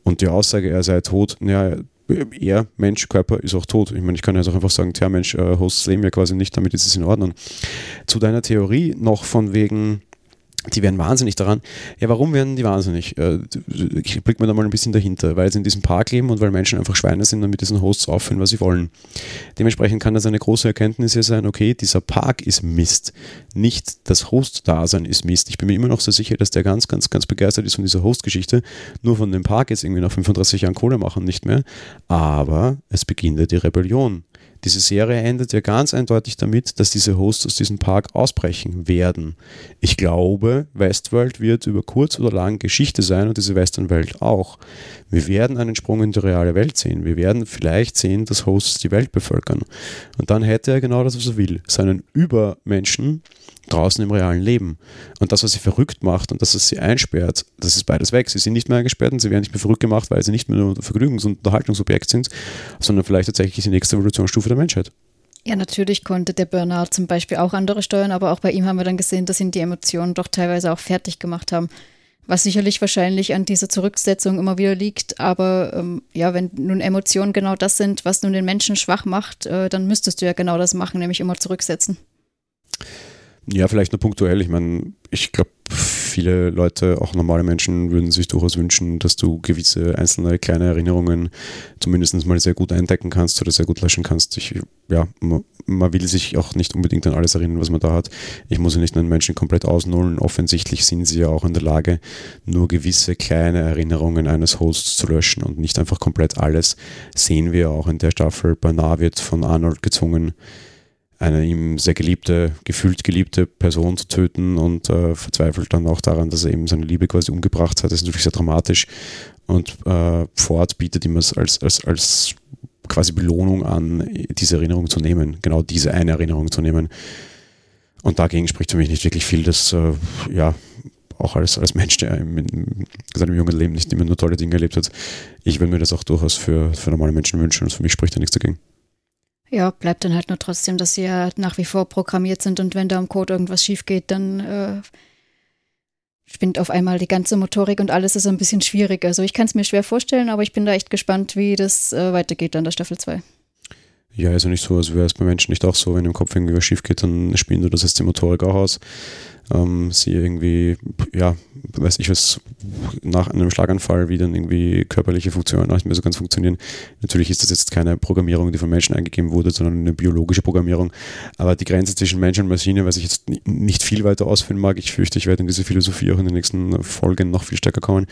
Und die Aussage, er sei tot, ja, er, Mensch, Körper ist auch tot. Ich meine, ich kann jetzt auch einfach sagen, tja, Mensch, äh, Hosts leben ja quasi nicht, damit ist es in Ordnung. Zu deiner Theorie noch von wegen, die werden wahnsinnig daran. Ja, warum werden die wahnsinnig? Äh, ich blick mir da mal ein bisschen dahinter, weil sie in diesem Park leben und weil Menschen einfach Schweine sind und mit diesen Hosts aufführen, was sie wollen. Dementsprechend kann das eine große Erkenntnis hier sein, okay, dieser Park ist Mist, nicht das Host-Dasein ist Mist. Ich bin mir immer noch so sicher, dass der ganz, ganz, ganz begeistert ist von dieser Host-Geschichte, nur von dem Park jetzt irgendwie nach 35 Jahren Kohle machen nicht mehr, aber es beginnt ja die Rebellion. Diese Serie endet ja ganz eindeutig damit, dass diese Hosts aus diesem Park ausbrechen werden. Ich glaube, Westworld wird über kurz oder lang Geschichte sein und diese Westernwelt auch. Wir werden einen Sprung in die reale Welt sehen. Wir werden vielleicht sehen, dass Hosts die Welt bevölkern. Und dann hätte er genau das, was er will. Seinen Übermenschen draußen im realen Leben. Und das, was sie verrückt macht und das, was sie einsperrt, das ist beides weg. Sie sind nicht mehr eingesperrt und sie werden nicht mehr verrückt gemacht, weil sie nicht mehr nur Vergnügungs- und Unterhaltungsobjekt sind, sondern vielleicht tatsächlich die nächste Evolutionsstufe der Menschheit. Ja, natürlich konnte der Bernard zum Beispiel auch andere steuern, aber auch bei ihm haben wir dann gesehen, dass ihn die Emotionen doch teilweise auch fertig gemacht haben. Was sicherlich wahrscheinlich an dieser Zurücksetzung immer wieder liegt. Aber ähm, ja, wenn nun Emotionen genau das sind, was nun den Menschen schwach macht, äh, dann müsstest du ja genau das machen, nämlich immer zurücksetzen. Ja, vielleicht nur punktuell. Ich meine, ich glaube, viele Leute, auch normale Menschen, würden sich durchaus wünschen, dass du gewisse einzelne kleine Erinnerungen zumindest mal sehr gut eindecken kannst oder sehr gut löschen kannst. Ich, ja, man, man, will sich auch nicht unbedingt an alles erinnern, was man da hat. Ich muss ja nicht einen Menschen komplett ausnullen. Offensichtlich sind sie ja auch in der Lage, nur gewisse kleine Erinnerungen eines Hosts zu löschen und nicht einfach komplett alles. Sehen wir auch in der Staffel. Bernard wird von Arnold gezwungen, eine ihm sehr geliebte, gefühlt geliebte Person zu töten und äh, verzweifelt dann auch daran, dass er eben seine Liebe quasi umgebracht hat. Das ist natürlich sehr dramatisch und äh, Ford bietet ihm es als, als, als quasi Belohnung an, diese Erinnerung zu nehmen, genau diese eine Erinnerung zu nehmen. Und dagegen spricht für mich nicht wirklich viel, dass äh, ja auch als, als Mensch, der in, in seinem jungen Leben nicht immer nur tolle Dinge erlebt hat, ich würde mir das auch durchaus für, für normale Menschen wünschen und für mich spricht da nichts dagegen. Ja, bleibt dann halt nur trotzdem, dass sie ja nach wie vor programmiert sind und wenn da im Code irgendwas schief geht, dann äh, spinnt auf einmal die ganze Motorik und alles ist ein bisschen schwierig. Also ich kann es mir schwer vorstellen, aber ich bin da echt gespannt, wie das äh, weitergeht an der Staffel 2. Ja, also nicht so, als wäre es bei Menschen nicht auch so, wenn im Kopf irgendwie was schief geht, dann spielen du das jetzt die Motorik auch aus. ähm, sie irgendwie, ja, weiß ich was, nach einem Schlaganfall, wie dann irgendwie körperliche Funktionen nicht mehr so ganz funktionieren. Natürlich ist das jetzt keine Programmierung, die von Menschen eingegeben wurde, sondern eine biologische Programmierung. Aber die Grenze zwischen Mensch und Maschine, was ich jetzt nicht viel weiter ausführen mag, ich fürchte, ich werde in diese Philosophie auch in den nächsten Folgen noch viel stärker kommen.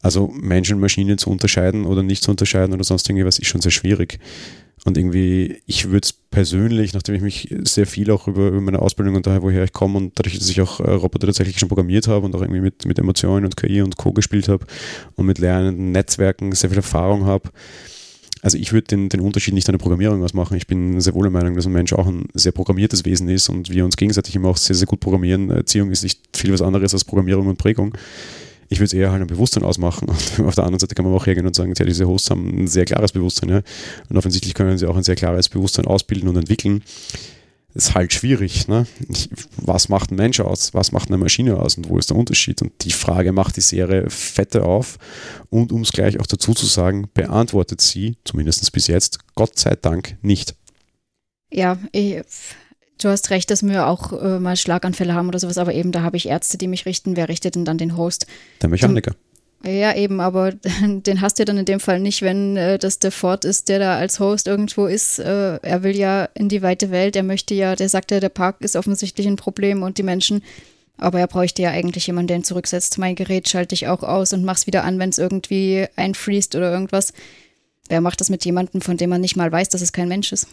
Also Mensch und Maschine zu unterscheiden oder nicht zu unterscheiden oder sonst irgendwas ist schon sehr schwierig. Und irgendwie, ich würde es persönlich, nachdem ich mich sehr viel auch über, über meine Ausbildung und daher, woher ich komme und dadurch, dass ich auch äh, Roboter tatsächlich schon programmiert habe und auch irgendwie mit, mit Emotionen und KI und Co. gespielt habe und mit lernenden Netzwerken sehr viel Erfahrung habe, also ich würde den, den Unterschied nicht an der Programmierung ausmachen. Ich bin sehr wohl der Meinung, dass ein Mensch auch ein sehr programmiertes Wesen ist und wir uns gegenseitig immer auch sehr, sehr gut programmieren. Erziehung ist nicht viel was anderes als Programmierung und Prägung. Ich würde es eher halt ein Bewusstsein ausmachen. Und auf der anderen Seite kann man auch hergehen und sagen, ja, diese Hosts haben ein sehr klares Bewusstsein. Ja? Und offensichtlich können sie auch ein sehr klares Bewusstsein ausbilden und entwickeln. Das ist halt schwierig. Ne? Was macht ein Mensch aus? Was macht eine Maschine aus? Und wo ist der Unterschied? Und die Frage macht die Serie fette auf. Und um es gleich auch dazu zu sagen, beantwortet sie, zumindest bis jetzt, Gott sei Dank nicht. Ja, ich Du hast recht, dass wir auch äh, mal Schlaganfälle haben oder sowas, aber eben da habe ich Ärzte, die mich richten. Wer richtet denn dann den Host? Der Mechaniker. Zum, ja, eben, aber den hast du dann in dem Fall nicht, wenn äh, das der Ford ist, der da als Host irgendwo ist. Äh, er will ja in die weite Welt, er möchte ja, der sagt ja, der Park ist offensichtlich ein Problem und die Menschen. Aber er bräuchte ja eigentlich jemanden, der ihn zurücksetzt. Mein Gerät schalte ich auch aus und mach's wieder an, wenn es irgendwie einfriest oder irgendwas. Wer macht das mit jemandem, von dem man nicht mal weiß, dass es kein Mensch ist?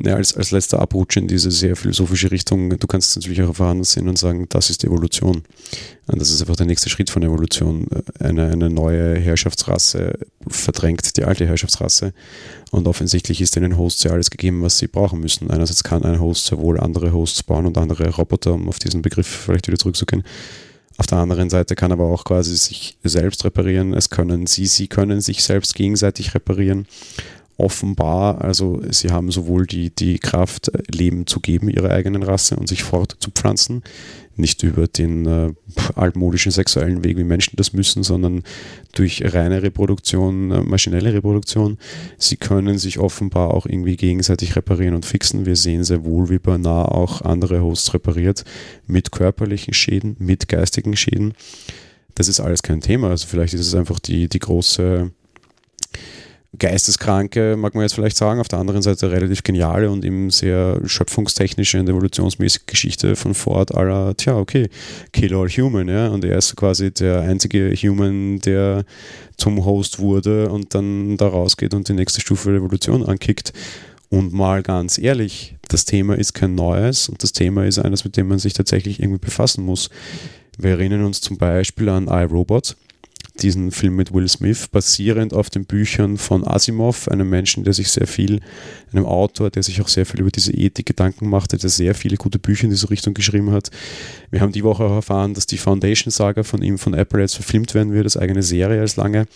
Ja, als, als letzter Abrutsch in diese sehr philosophische Richtung, du kannst natürlich auch vorhanden sehen und sagen, das ist Evolution. Und das ist einfach der nächste Schritt von Evolution. Eine, eine neue Herrschaftsrasse verdrängt die alte Herrschaftsrasse und offensichtlich ist den Hosts ja alles gegeben, was sie brauchen müssen. Einerseits kann ein Host sehr wohl andere Hosts bauen und andere Roboter, um auf diesen Begriff vielleicht wieder zurückzugehen. Auf der anderen Seite kann aber auch quasi sich selbst reparieren. Es können sie, sie können sich selbst gegenseitig reparieren offenbar, also sie haben sowohl die, die Kraft, Leben zu geben, ihrer eigenen Rasse und sich fortzupflanzen, nicht über den äh, altmodischen sexuellen Weg, wie Menschen das müssen, sondern durch reine Reproduktion, äh, maschinelle Reproduktion. Sie können sich offenbar auch irgendwie gegenseitig reparieren und fixen. Wir sehen sehr wohl, wie Bernard auch andere Hosts repariert, mit körperlichen Schäden, mit geistigen Schäden. Das ist alles kein Thema. Also vielleicht ist es einfach die, die große geisteskranke, mag man jetzt vielleicht sagen, auf der anderen Seite relativ geniale und eben sehr schöpfungstechnische und evolutionsmäßige Geschichte von Ford aller, tja, okay, kill all human, ja, und er ist quasi der einzige Human, der zum Host wurde und dann da rausgeht und die nächste Stufe der Evolution ankickt. Und mal ganz ehrlich, das Thema ist kein neues und das Thema ist eines, mit dem man sich tatsächlich irgendwie befassen muss. Wir erinnern uns zum Beispiel an iRobot, diesen Film mit Will Smith, basierend auf den Büchern von Asimov, einem Menschen, der sich sehr viel, einem Autor, der sich auch sehr viel über diese Ethik Gedanken machte, der sehr viele gute Bücher in diese Richtung geschrieben hat. Wir haben die Woche auch erfahren, dass die Foundation-Saga von ihm von Apple jetzt verfilmt werden wird, als eigene Serie als lange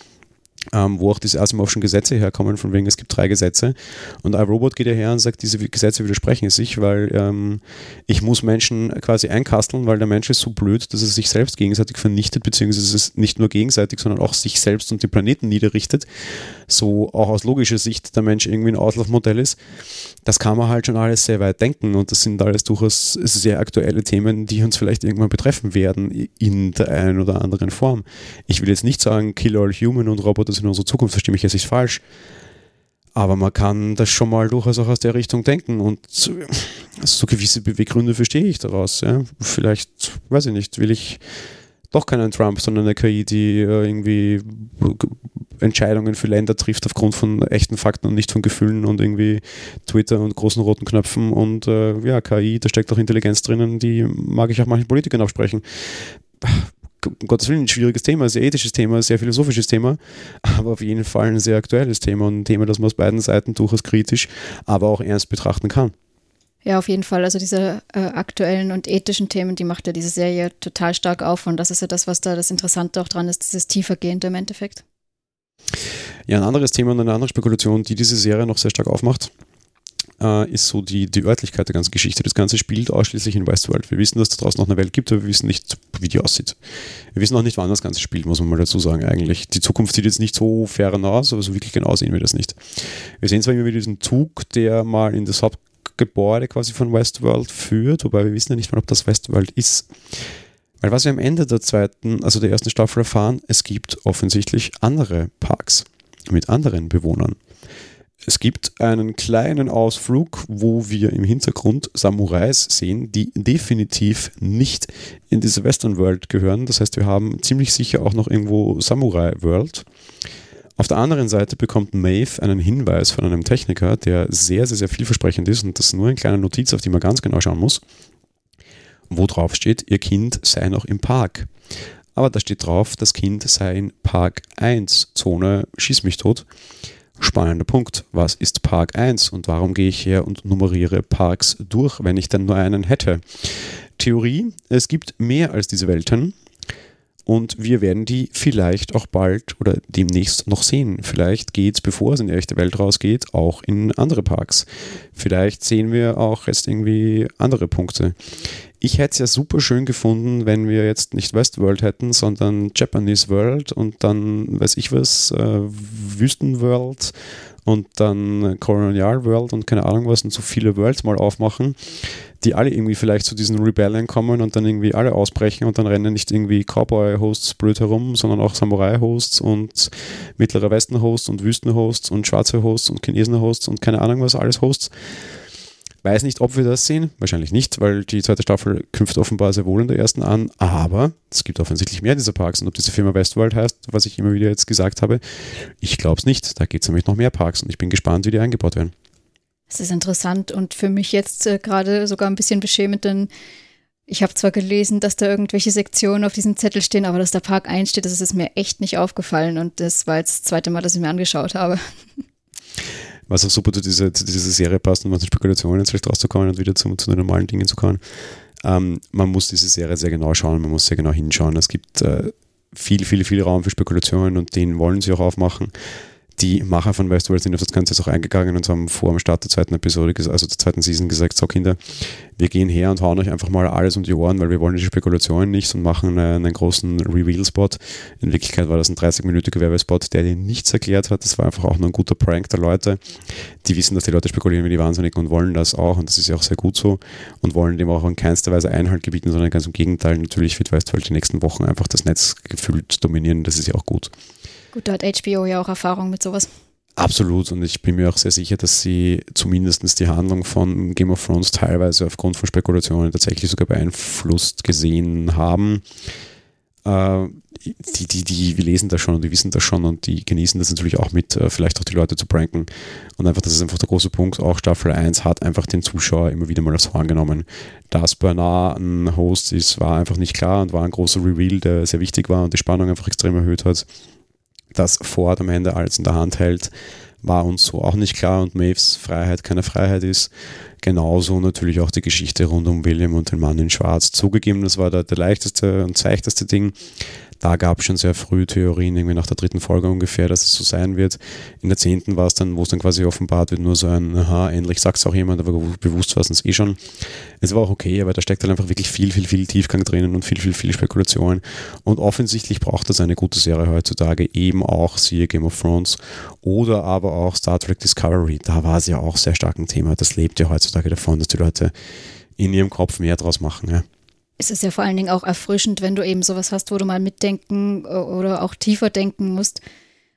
ähm, wo auch diese Asimovschen Gesetze herkommen, von wegen es gibt drei Gesetze. Und iRobot geht ja her und sagt, diese Gesetze widersprechen sich, weil ähm, ich muss Menschen quasi einkasteln, weil der Mensch ist so blöd, dass er sich selbst gegenseitig vernichtet, beziehungsweise es nicht nur gegenseitig, sondern auch sich selbst und den Planeten niederrichtet. So auch aus logischer Sicht der Mensch irgendwie ein Auslaufmodell ist. Das kann man halt schon alles sehr weit denken und das sind alles durchaus sehr aktuelle Themen, die uns vielleicht irgendwann betreffen werden in der einen oder anderen Form. Ich will jetzt nicht sagen, Kill All Human und Roboter das in unserer Zukunft, verstehe mich jetzt nicht falsch. Aber man kann das schon mal durchaus auch aus der Richtung denken und so, so gewisse Beweggründe verstehe ich daraus. Ja. Vielleicht, weiß ich nicht, will ich doch keinen Trump, sondern eine KI, die äh, irgendwie Entscheidungen für Länder trifft aufgrund von echten Fakten und nicht von Gefühlen und irgendwie Twitter und großen roten Knöpfen und äh, ja, KI, da steckt auch Intelligenz drinnen, die mag ich auch manchen Politikern absprechen um Gottes Willen ein schwieriges Thema, sehr ethisches Thema, sehr philosophisches Thema, aber auf jeden Fall ein sehr aktuelles Thema und ein Thema, das man aus beiden Seiten durchaus kritisch, aber auch ernst betrachten kann. Ja, auf jeden Fall. Also diese äh, aktuellen und ethischen Themen, die macht ja diese Serie total stark auf und das ist ja das, was da das Interessante auch dran ist, dieses tiefergehende im Endeffekt. Ja, ein anderes Thema und eine andere Spekulation, die diese Serie noch sehr stark aufmacht, äh, ist so die, die Örtlichkeit der ganzen Geschichte. Das Ganze spielt ausschließlich in Westworld. Wir wissen, dass da draußen noch eine Welt gibt, aber wir wissen nicht, wie die aussieht. Wir wissen auch nicht, wann das Ganze spielt, muss man mal dazu sagen eigentlich. Die Zukunft sieht jetzt nicht so fern aus, aber so wirklich genau sehen wir das nicht. Wir sehen zwar immer wieder diesen Zug, der mal in das Haupt Burggebäude quasi von Westworld führt, wobei wir wissen ja nicht mal, ob das Westworld ist. Weil was wir am Ende der zweiten, also der ersten Staffel erfahren, es gibt offensichtlich andere Parks mit anderen Bewohnern. Es gibt einen kleinen Ausflug, wo wir im Hintergrund Samurais sehen, die definitiv nicht in diese Western World gehören. Das heißt, wir haben ziemlich sicher auch noch irgendwo Samurai World. Auf der anderen Seite bekommt Maeve einen Hinweis von einem Techniker, der sehr, sehr, sehr vielversprechend ist und das ist nur eine kleine Notiz, auf die man ganz genau schauen muss, wo drauf steht, ihr Kind sei noch im Park. Aber da steht drauf, das Kind sei in Park 1 Zone, schieß mich tot. Spannender Punkt. Was ist Park 1 und warum gehe ich her und nummeriere Parks durch, wenn ich denn nur einen hätte? Theorie, es gibt mehr als diese Welten und wir werden die vielleicht auch bald oder demnächst noch sehen. Vielleicht geht es, bevor es in die echte Welt rausgeht, auch in andere Parks. Vielleicht sehen wir auch jetzt irgendwie andere Punkte. Ich hätte es ja super schön gefunden, wenn wir jetzt nicht Westworld hätten, sondern Japanese World und dann, weiß ich was, äh, Wüstenworld und dann Colonial World und keine Ahnung was und so viele Worlds mal aufmachen, die alle irgendwie vielleicht zu diesen Rebellion kommen und dann irgendwie alle ausbrechen und dann rennen nicht irgendwie Cowboy-Hosts blöd herum, sondern auch Samurai-Hosts und Mittlerer Westen-Hosts und Wüsten-Hosts und schwarze Hosts und Chinesen-Hosts und keine Ahnung was, alles Hosts. Weiß nicht, ob wir das sehen. Wahrscheinlich nicht, weil die zweite Staffel knüpft offenbar sehr wohl in der ersten an. Aber es gibt offensichtlich mehr dieser Parks. Und ob diese Firma Westworld heißt, was ich immer wieder jetzt gesagt habe, ich glaube es nicht. Da geht es nämlich noch mehr Parks. Und ich bin gespannt, wie die eingebaut werden. Es ist interessant und für mich jetzt äh, gerade sogar ein bisschen beschämend, denn ich habe zwar gelesen, dass da irgendwelche Sektionen auf diesem Zettel stehen, aber dass der Park einsteht, das ist mir echt nicht aufgefallen. Und das war jetzt das zweite Mal, dass ich mir angeschaut habe. was auch super zu dieser, zu dieser Serie passt, um aus den Spekulationen vielleicht rauszukommen und wieder zu, zu den normalen Dingen zu kommen. Ähm, man muss diese Serie sehr genau schauen, man muss sehr genau hinschauen. Es gibt äh, viel, viel, viel Raum für Spekulationen und den wollen sie auch aufmachen die Macher von Westworld sind auf das Ganze jetzt auch eingegangen und haben vor dem Start der zweiten Episode, also der zweiten Season gesagt, so Kinder, wir gehen her und hauen euch einfach mal alles um die Ohren, weil wir wollen die Spekulationen nicht und machen einen, einen großen Reveal-Spot. In Wirklichkeit war das ein 30-minütiger Werbespot, der dir nichts erklärt hat. Das war einfach auch nur ein guter Prank der Leute. Die wissen, dass die Leute spekulieren wie die Wahnsinnigen und wollen das auch und das ist ja auch sehr gut so und wollen dem auch in keinster Weise Einhalt gebieten, sondern ganz im Gegenteil. Natürlich wird Westworld die nächsten Wochen einfach das Netz gefühlt dominieren. Das ist ja auch gut. Gut, da hat HBO ja auch Erfahrung mit sowas. Absolut, und ich bin mir auch sehr sicher, dass sie zumindest die Handlung von Game of Thrones teilweise aufgrund von Spekulationen tatsächlich sogar beeinflusst gesehen haben. Äh, die, die, die, wir lesen das schon und die wissen das schon und die genießen das natürlich auch mit, äh, vielleicht auch die Leute zu pranken. Und einfach, das ist einfach der große Punkt. Auch Staffel 1 hat einfach den Zuschauer immer wieder mal aufs Horn genommen. Dass Bernard ein Host ist, war einfach nicht klar und war ein großer Reveal, der sehr wichtig war und die Spannung einfach extrem erhöht hat das Ford am Ende alles in der Hand hält, war uns so auch nicht klar und Maves Freiheit keine Freiheit ist. Genauso natürlich auch die Geschichte rund um William und den Mann in Schwarz. Zugegeben, das war der, der leichteste und seichteste Ding da gab es schon sehr früh Theorien, irgendwie nach der dritten Folge ungefähr, dass es so sein wird. In der zehnten war es dann, wo es dann quasi offenbart wird, nur so ein, aha, endlich sagt es auch jemand, aber bewusst war es uns eh schon. Es war auch okay, aber da steckt dann halt einfach wirklich viel, viel, viel Tiefgang drinnen und viel, viel, viel Spekulation. Und offensichtlich braucht das eine gute Serie heutzutage, eben auch siehe Game of Thrones oder aber auch Star Trek Discovery. Da war es ja auch sehr stark ein Thema. Das lebt ja heutzutage davon, dass die Leute in ihrem Kopf mehr draus machen. Ja es ist ja vor allen Dingen auch erfrischend, wenn du eben sowas hast, wo du mal mitdenken äh, oder auch tiefer denken musst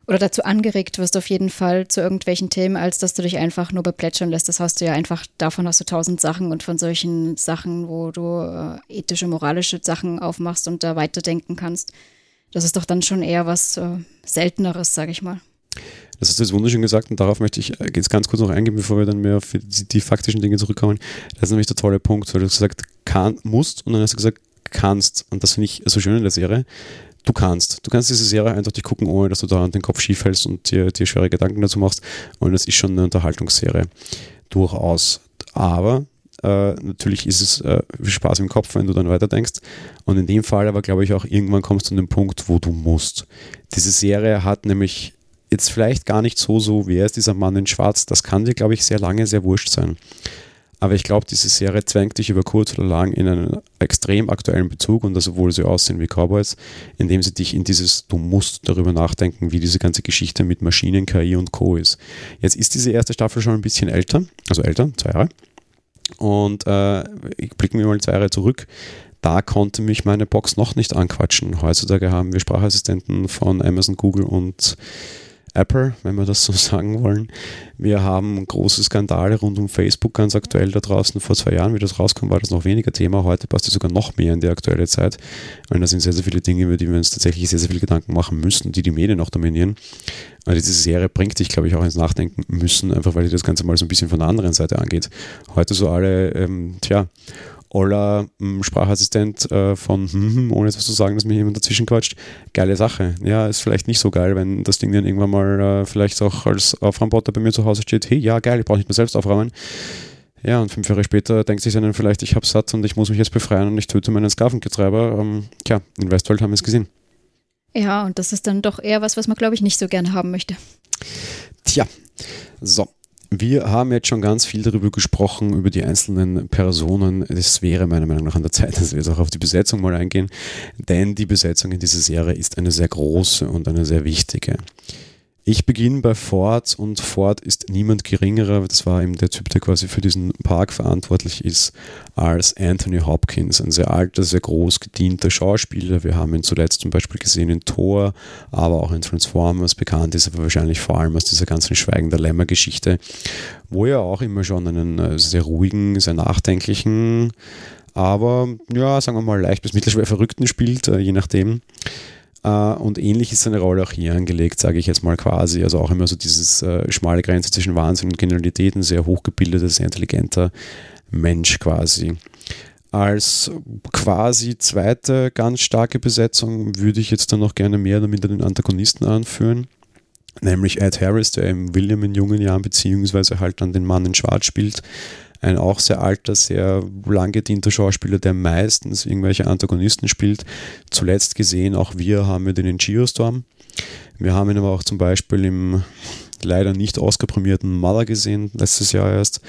oder dazu angeregt wirst auf jeden Fall zu irgendwelchen Themen, als dass du dich einfach nur beplätschern lässt. Das hast du ja einfach, davon hast du tausend Sachen und von solchen Sachen, wo du äh, ethische, moralische Sachen aufmachst und da weiterdenken kannst. Das ist doch dann schon eher was äh, Selteneres, sag ich mal. Das hast du jetzt wunderschön gesagt und darauf möchte ich äh, jetzt ganz kurz noch eingehen, bevor wir dann mehr auf die, die faktischen Dinge zurückkommen. Das ist nämlich der tolle Punkt, weil du gesagt kann, musst und dann hast du gesagt kannst. Und das finde ich so schön in der Serie. Du kannst. Du kannst diese Serie eindeutig gucken, ohne dass du da den Kopf schief hältst und dir, dir schwere Gedanken dazu machst. Und das ist schon eine Unterhaltungsserie. Durchaus. Aber äh, natürlich ist es äh, Spaß im Kopf, wenn du dann weiterdenkst. Und in dem Fall aber glaube ich auch, irgendwann kommst du an den Punkt, wo du musst. Diese Serie hat nämlich jetzt vielleicht gar nicht so, so, wer ist dieser Mann in Schwarz? Das kann dir, glaube ich, sehr lange sehr wurscht sein. Aber ich glaube, diese Serie zwängt dich über kurz oder lang in einen extrem aktuellen Bezug und das, obwohl sie aussehen wie Cowboys, indem sie dich in dieses, du musst darüber nachdenken, wie diese ganze Geschichte mit Maschinen, KI und Co. ist. Jetzt ist diese erste Staffel schon ein bisschen älter, also älter, zwei Jahre. Und äh, ich blicke mir mal zwei Jahre zurück. Da konnte mich meine Box noch nicht anquatschen. Heutzutage haben wir Sprachassistenten von Amazon, Google und Apple, wenn wir das so sagen wollen. Wir haben große Skandale rund um Facebook ganz aktuell da draußen. Vor zwei Jahren, wie das rauskommt, war das noch weniger Thema. Heute passt es sogar noch mehr in die aktuelle Zeit, weil da sind sehr, sehr viele Dinge, über die wir uns tatsächlich sehr, sehr viel Gedanken machen müssen, die die Medien auch dominieren. Aber diese Serie bringt dich, glaube ich, auch ins Nachdenken müssen, einfach weil die das Ganze mal so ein bisschen von der anderen Seite angeht. Heute so alle, ähm, tja, Oller hm, Sprachassistent äh, von, hm, ohne etwas zu sagen, dass mir jemand dazwischen quatscht. Geile Sache. Ja, ist vielleicht nicht so geil, wenn das Ding dann irgendwann mal äh, vielleicht auch als Aufräumbotter bei mir zu Hause steht. Hey, ja, geil, ich brauche nicht mehr selbst aufräumen. Ja, und fünf Jahre später denkt sich dann vielleicht, ich habe satt und ich muss mich jetzt befreien und ich töte meinen Sklaventreiber. Ähm, tja, in Westworld haben wir es gesehen. Ja, und das ist dann doch eher was, was man, glaube ich, nicht so gerne haben möchte. Tja, so. Wir haben jetzt schon ganz viel darüber gesprochen, über die einzelnen Personen. Es wäre meiner Meinung nach an der Zeit, dass wir jetzt auch auf die Besetzung mal eingehen, denn die Besetzung in dieser Serie ist eine sehr große und eine sehr wichtige. Ich beginne bei Ford und Ford ist niemand geringerer, das war eben der Typ, der quasi für diesen Park verantwortlich ist, als Anthony Hopkins, ein sehr alter, sehr groß gedienter Schauspieler. Wir haben ihn zuletzt zum Beispiel gesehen in Thor, aber auch in Transformers. Bekannt ist aber wahrscheinlich vor allem aus dieser ganzen Schweigen der Lämmer-Geschichte, wo er auch immer schon einen äh, sehr ruhigen, sehr nachdenklichen, aber ja, sagen wir mal leicht bis mittelschwer Verrückten spielt, äh, je nachdem. Äh, und ähnlich ist seine Rolle auch hier angelegt, sage ich jetzt mal quasi. Also auch immer so dieses äh, schmale Grenze zwischen Wahnsinn und Genialität, ein sehr hochgebildeter, sehr intelligenter Mensch quasi. Als quasi zweite ganz starke Besetzung würde ich jetzt dann noch gerne mehr minder den Antagonisten anführen nämlich Ed Harris, der eben William in jungen Jahren beziehungsweise halt dann den Mann in Schwarz spielt, ein auch sehr alter, sehr lang gedienter Schauspieler, der meistens irgendwelche Antagonisten spielt. Zuletzt gesehen, auch wir haben den in Geostorm. Wir haben ihn aber auch zum Beispiel im leider nicht ausgeprämierten Mother gesehen, letztes Jahr erst.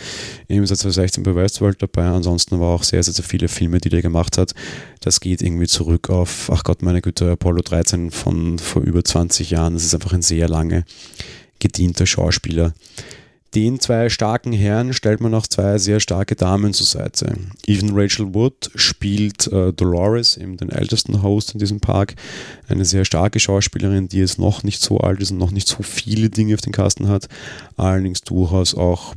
Eben seit 2016 bei Westworld dabei. Ansonsten war auch sehr, sehr, sehr viele Filme, die der gemacht hat. Das geht irgendwie zurück auf, ach Gott, meine Güte, Apollo 13 von vor über 20 Jahren. Das ist einfach ein sehr lange gedienter Schauspieler den zwei starken Herren stellt man auch zwei sehr starke Damen zur Seite. Even Rachel Wood spielt äh, Dolores, eben den ältesten Host in diesem Park. Eine sehr starke Schauspielerin, die jetzt noch nicht so alt ist und noch nicht so viele Dinge auf den Kasten hat. Allerdings durchaus auch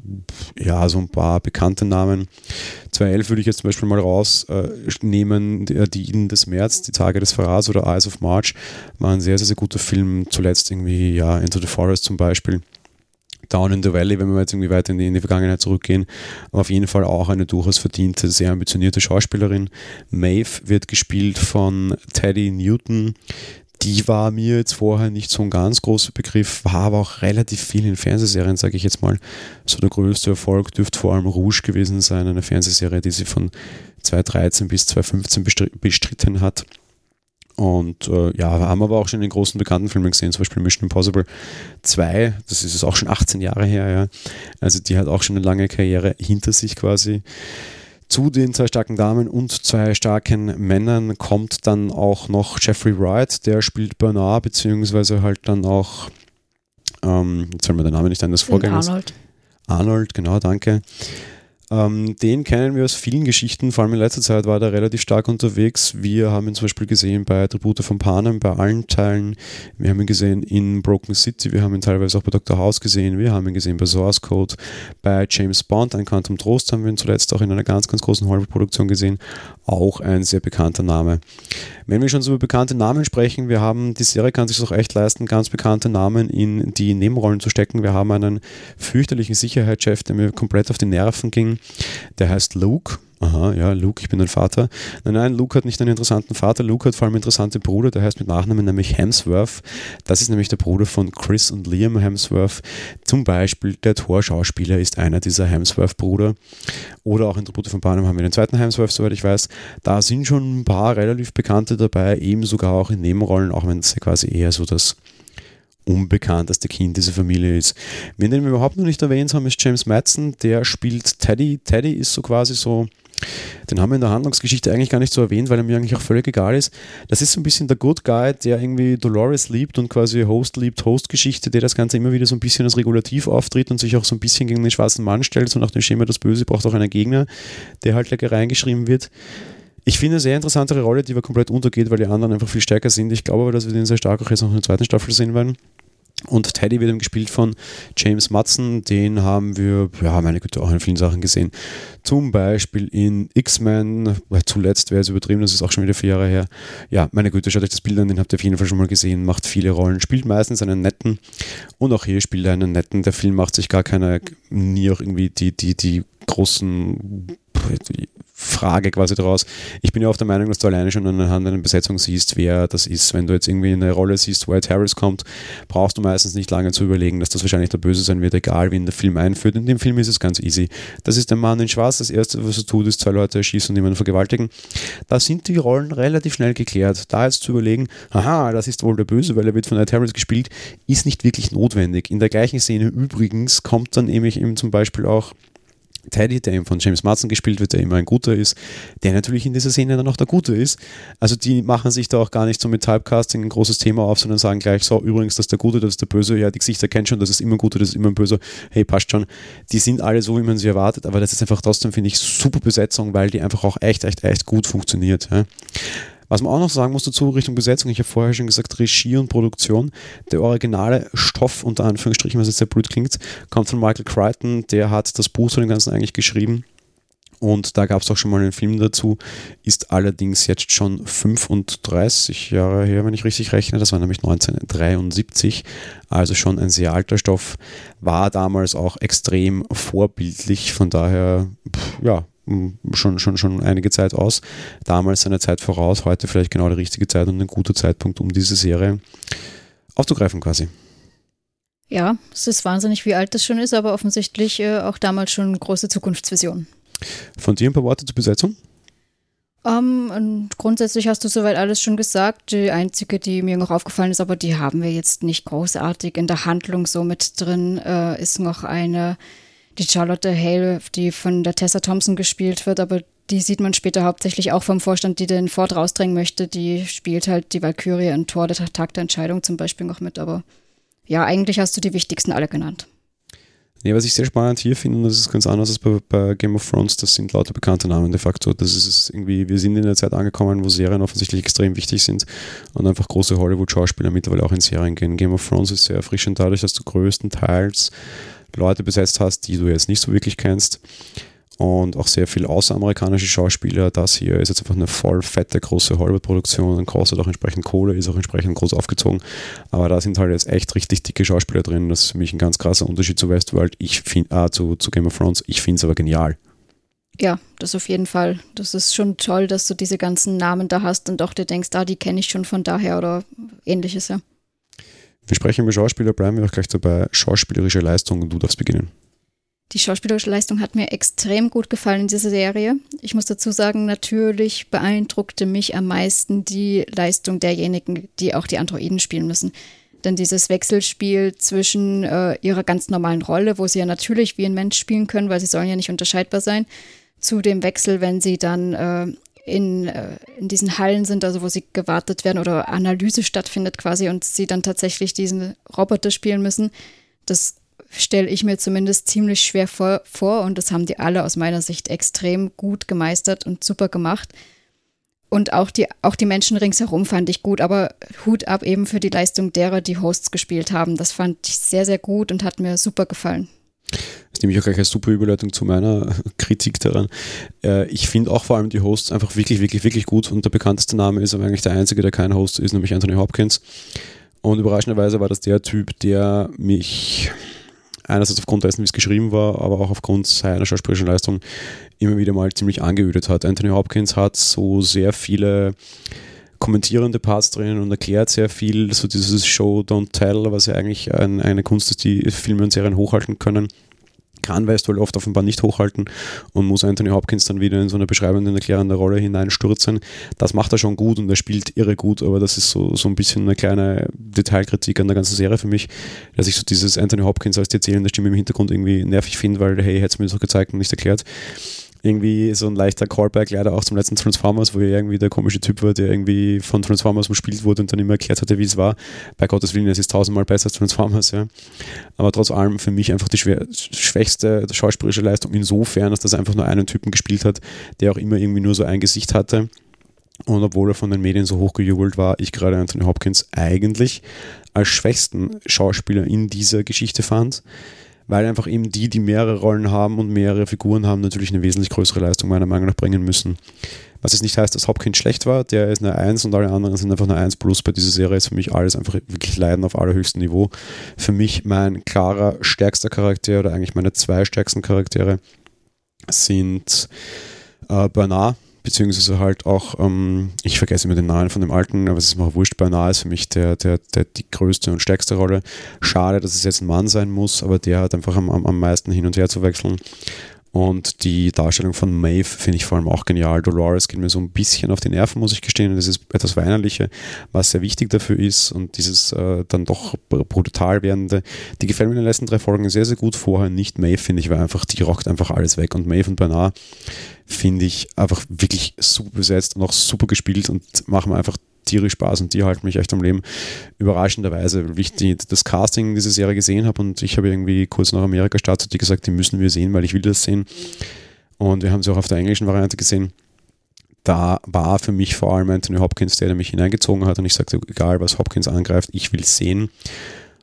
ja, so ein paar bekannte Namen. 2011 würde ich jetzt zum Beispiel mal rausnehmen, äh, die Iden des März, die Tage des Verrats oder Eyes of March, war ein sehr, sehr, sehr guter Film. Zuletzt irgendwie, ja, Into the Forest zum Beispiel. Down in the Valley, wenn wir jetzt irgendwie weiter in die, in die Vergangenheit zurückgehen, auf jeden Fall auch eine durchaus verdiente, sehr ambitionierte Schauspielerin. Maeve wird gespielt von Teddy Newton. Die war mir jetzt vorher nicht so ein ganz großer Begriff, war aber auch relativ viel in Fernsehserien, sage ich jetzt mal. So der größte Erfolg dürfte vor allem Rouge gewesen sein, eine Fernsehserie, die sie von 2013 bis 2015 bestritten hat. Und äh, ja, haben aber auch schon in den großen bekannten Filmen gesehen, zum Beispiel Mission Impossible 2, das ist jetzt auch schon 18 Jahre her, ja. Also die hat auch schon eine lange Karriere hinter sich quasi. Zu den zwei starken Damen und zwei starken Männern kommt dann auch noch Jeffrey Wright, der spielt Bernard, beziehungsweise halt dann auch, ähm, jetzt soll mir der Name nicht an das Vorgängers. Arnold. Arnold, genau, danke. Ähm, den kennen wir aus vielen Geschichten, vor allem in letzter Zeit war er relativ stark unterwegs. Wir haben ihn zum Beispiel gesehen bei Tribute von Panem, bei allen Teilen. Wir haben ihn gesehen in Broken City, wir haben ihn teilweise auch bei Dr. House gesehen, wir haben ihn gesehen bei Source Code, bei James Bond, ein Quantum Trost haben wir ihn zuletzt auch in einer ganz, ganz großen Hollywood-Produktion gesehen. Auch ein sehr bekannter Name. Wenn wir schon so über bekannte Namen sprechen, wir haben, die Serie kann sich auch echt leisten, ganz bekannte Namen in die Nebenrollen zu stecken. Wir haben einen fürchterlichen Sicherheitschef, der mir komplett auf die Nerven ging. Der heißt Luke. Aha, ja, Luke, ich bin dein Vater. Nein, nein, Luke hat nicht einen interessanten Vater. Luke hat vor allem einen interessanten Bruder, der heißt mit Nachnamen nämlich Hemsworth. Das ist nämlich der Bruder von Chris und Liam Hemsworth. Zum Beispiel der Torschauspieler ist einer dieser Hemsworth-Brüder. Oder auch in der Bruder von Barnum haben wir den zweiten Hemsworth, soweit ich weiß. Da sind schon ein paar relativ Bekannte dabei, eben sogar auch in Nebenrollen, auch wenn es quasi eher so das unbekannteste Kind dieser Familie ist. Wen den wir überhaupt noch nicht erwähnt haben, ist James Madsen, der spielt Teddy. Teddy ist so quasi so Den haben wir in der Handlungsgeschichte eigentlich gar nicht so erwähnt, weil er mir eigentlich auch völlig egal ist. Das ist so ein bisschen der Good Guy, der irgendwie Dolores liebt und quasi Host liebt, Host-Geschichte, der das Ganze immer wieder so ein bisschen als Regulativ auftritt und sich auch so ein bisschen gegen den schwarzen Mann stellt, so nach dem Schema, das Böse braucht auch einen Gegner, der halt lecker reingeschrieben wird. Ich finde eine sehr interessantere Rolle, die aber komplett untergeht, weil die anderen einfach viel stärker sind. Ich glaube aber, dass wir den sehr stark auch jetzt noch in der zweiten Staffel sehen werden. Und Teddy wird gespielt von James Madsen, den haben wir, ja, meine Güte, auch in vielen Sachen gesehen. Zum Beispiel in X-Men, zuletzt wäre es übertrieben, das ist auch schon wieder vier Jahre her. Ja, meine Güte, schaut euch das Bild an, den habt ihr auf jeden Fall schon mal gesehen, macht viele Rollen, spielt meistens einen netten und auch hier spielt er einen netten. Der Film macht sich gar keine, nie auch irgendwie die, die, die großen Frage quasi daraus. Ich bin ja auch der Meinung, dass du alleine schon anhand einer Besetzung siehst, wer das ist. Wenn du jetzt irgendwie eine Rolle siehst, wo Ed Harris kommt, brauchst du meistens nicht lange zu überlegen, dass das wahrscheinlich der Böse sein wird, egal wie in der Film einführt. In dem Film ist es ganz easy. Das ist der Mann in Schwarz. Das erste, was er tut, ist zwei Leute erschießen und jemanden vergewaltigen. Da sind die Rollen relativ schnell geklärt. Da jetzt zu überlegen, aha, das ist wohl der Böse, weil er wird von Ed Harris gespielt, ist nicht wirklich notwendig. In der gleichen Szene übrigens kommt dann nämlich eben zum Beispiel auch Teddy, der eben von James Marsden gespielt wird, der immer ein guter ist, der natürlich in dieser Szene dann auch der Gute ist. Also die machen sich da auch gar nicht so mit Typecasting ein großes Thema auf, sondern sagen gleich so, übrigens, das ist der Gute, das ist der Böse, ja, die Gesichter kennt schon, das ist immer ein Guter, das ist immer ein Böser, hey, passt schon. Die sind alle so, wie man sie erwartet, aber das ist einfach trotzdem, finde ich, super Besetzung, weil die einfach auch echt, echt, echt gut funktioniert. Ja. Was man auch noch sagen muss dazu Richtung Besetzung, ich habe vorher schon gesagt, Regie und Produktion. Der originale Stoff, unter Anführungsstrichen, was jetzt sehr blöd klingt, kommt von Michael Crichton, der hat das Buch zu dem Ganzen eigentlich geschrieben. Und da gab es auch schon mal einen Film dazu, ist allerdings jetzt schon 35 Jahre her, wenn ich richtig rechne. Das war nämlich 1973, also schon ein sehr alter Stoff, war damals auch extrem vorbildlich. Von daher, ja, schon, schon, schon einige Zeit aus. Damals seine Zeit voraus, heute vielleicht genau die richtige Zeit und ein guter Zeitpunkt, um diese Serie aufzugreifen quasi. Ja, es ist wahnsinnig, wie alt das schon ist, aber offensichtlich äh, auch damals schon große Zukunftsvision. Von dir ein paar Worte zur Besetzung? Um, ähm, grundsätzlich hast du soweit alles schon gesagt. Die einzige, die mir noch aufgefallen ist, aber die haben wir jetzt nicht großartig in der Handlung so mit drin, äh, ist noch eine die Charlotte Hale, die von der Tessa Thompson gespielt wird, aber die sieht man später hauptsächlich auch vom Vorstand, die den Ford rausdrängen möchte. Die spielt halt die Valkyrie in Tor der Tag der Entscheidung zum Beispiel noch mit, aber ja, eigentlich hast du die wichtigsten alle genannt. Ja, was ich sehr spannend hier finde, und das ist ganz anders als bei, bei, Game of Thrones, das sind lauter bekannte Namen de facto. Das ist irgendwie, wir sind in der Zeit angekommen, wo Serien offensichtlich extrem wichtig sind und einfach große Hollywood-Schauspieler mittlerweile auch in Serien gehen. Game of Thrones ist sehr erfrischend dadurch, dass du größtenteils Leute besetzt hast, die du jetzt nicht so wirklich kennst. Und auch sehr viel außeramerikanische Schauspieler. Das hier ist jetzt einfach eine voll fette, große Hollywood-Produktion und kostet auch entsprechend Kohle, ist auch entsprechend groß aufgezogen. Aber da sind halt jetzt echt richtig dicke Schauspieler drin. Das ist für mich ein ganz krasser Unterschied zu Westworld. Ich find, ah, zu, zu Game of Thrones. Ich finde es aber genial. Ja, das auf jeden Fall. Das ist schon toll, dass du diese ganzen Namen da hast und auch dir denkst, ah, die kenne ich schon von daher oder ähnliches, ja. Wir sprechen über Schauspieler, bleiben wir auch gleich dabei. Schauspielerische Leistung und du darfst beginnen. Die schauspielerische Leistung hat mir extrem gut gefallen in dieser Serie. Ich muss dazu sagen, natürlich beeindruckte mich am meisten die Leistung derjenigen, die auch die Androiden spielen müssen. Denn dieses Wechselspiel zwischen äh, ihrer ganz normalen Rolle, wo sie ja natürlich wie ein Mensch spielen können, weil sie sollen ja nicht unterscheidbar sein, zu dem Wechsel, wenn sie dann äh, in, äh, in diesen Hallen sind, also wo sie gewartet werden oder Analyse stattfindet quasi und sie dann tatsächlich diesen Roboter spielen müssen, das stelle ich mir zumindest ziemlich schwer vor, vor und das haben die alle aus meiner Sicht extrem gut gemeistert und super gemacht. Und auch die, auch die Menschen ringsherum fand ich gut, aber Hut ab eben für die Leistung derer, die Hosts gespielt haben. Das fand ich sehr, sehr gut und hat mir super gefallen. Das nehme ich auch gleich als super Überleitung zu meiner Kritik daran. Äh, ich finde auch vor allem die Hosts einfach wirklich, wirklich, wirklich gut und der bekannteste Name ist aber eigentlich der einzige, der kein Host ist, nämlich Anthony Hopkins. Und überraschenderweise war das der Typ, der mich einerseits aufgrund dessen, wie es geschrieben war, aber auch aufgrund seiner schauspielerischen Leistung immer wieder mal ziemlich angeödet hat. Anthony Hopkins hat so sehr viele kommentierende Parts drin und erklärt sehr viel, so dieses Show, Don't Tell, was ja eigentlich ein, eine Kunst ist, die Filme und Serien hochhalten können kann Westworld oft offenbar nicht hochhalten und muss Anthony Hopkins dann wieder in so eine beschreibende, erklärende Rolle hineinstürzen. Das macht er schon gut und er spielt irre gut, aber das ist so, so ein bisschen eine kleine Detailkritik an der ganzen Serie für mich, dass ich so dieses Anthony Hopkins als die erzählende Stimme im Hintergrund irgendwie nervig finde, weil hey, hätte es mir auch gezeigt und nicht erklärt. Irgendwie so ein leichter Callback leider auch zum letzten Transformers, wo er irgendwie der komische Typ war, der irgendwie von Transformers gespielt wurde und dann immer erklärt hatte, wie es war. Bei Gottes Willen, es ist tausendmal besser als Transformers, ja. Aber trotz allem für mich einfach die schwächste schauspielerische Leistung insofern, dass das einfach nur einen Typen gespielt hat, der auch immer irgendwie nur so ein Gesicht hatte. Und obwohl er von den Medien so hochgejubelt war, ich gerade Anthony Hopkins eigentlich als schwächsten Schauspieler in dieser Geschichte fand weil einfach eben die, die mehrere Rollen haben und mehrere Figuren haben, natürlich eine wesentlich größere Leistung meiner Meinung nach bringen müssen. Was jetzt nicht heißt, dass Hopkins schlecht war, der ist eine 1 und alle anderen sind einfach eine 1 plus. Bei dieser Serie ist für mich alles einfach wirklich Leiden auf allerhöchstem Niveau. Für mich mein klarer, stärkster Charakter oder eigentlich meine zwei stärksten Charaktere sind äh, Bernard, beziehungsweise halt auch, ähm, ich vergesse immer den Namen von dem Alten, aber es ist mir auch wurscht, beinahe ist für mich der, der, der, die größte und stärkste Rolle. Schade, dass es jetzt ein Mann sein muss, aber der hat einfach am, am meisten hin und her zu wechseln. Und die Darstellung von Maeve finde ich vor allem auch genial. Dolores geht mir so ein bisschen auf die Nerven, muss ich gestehen. Das ist etwas Weinerliche, was sehr wichtig dafür ist. Und dieses äh, dann doch brutal werdende, die gefällt mir in den letzten drei Folgen sehr, sehr gut. Vorher nicht Maeve, finde ich, weil einfach, die rockt einfach alles weg. Und Maeve und Bernard finde ich einfach wirklich super besetzt und auch super gespielt und machen einfach tierisch Spaß und die halten mich echt am Leben. Überraschenderweise, weil ich die, das Casting dieser Serie gesehen habe und ich habe irgendwie kurz nach Amerika gestartet, die gesagt, die müssen wir sehen, weil ich will das sehen. Und wir haben sie auch auf der englischen Variante gesehen. Da war für mich vor allem Anthony Hopkins, der, der mich hineingezogen hat und ich sagte, egal was Hopkins angreift, ich will sehen.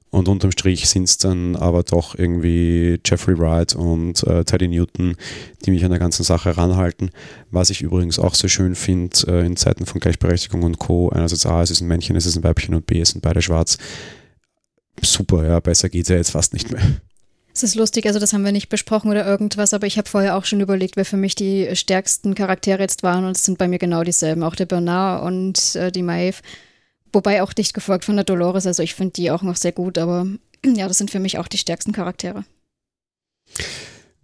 Und unterm Strich sind es dann aber doch irgendwie Jeffrey Wright und äh, Teddy Newton, die mich an der ganzen Sache ranhalten. Was ich übrigens auch sehr schön finde äh, in Zeiten von Gleichberechtigung und Co. Einerseits A, es ist ein Männchen, es ist ein Weibchen und B, es sind beide schwarz. Super, ja, besser geht es ja jetzt fast nicht mehr. Es ist lustig, also das haben wir nicht besprochen oder irgendwas, aber ich habe vorher auch schon überlegt, wer für mich die stärksten Charaktere jetzt waren und es sind bei mir genau dieselben, auch der Bernard und äh, die Maeve. Wobei auch dicht gefolgt von der Dolores, also ich finde die auch noch sehr gut, aber ja, das sind für mich auch die stärksten Charaktere.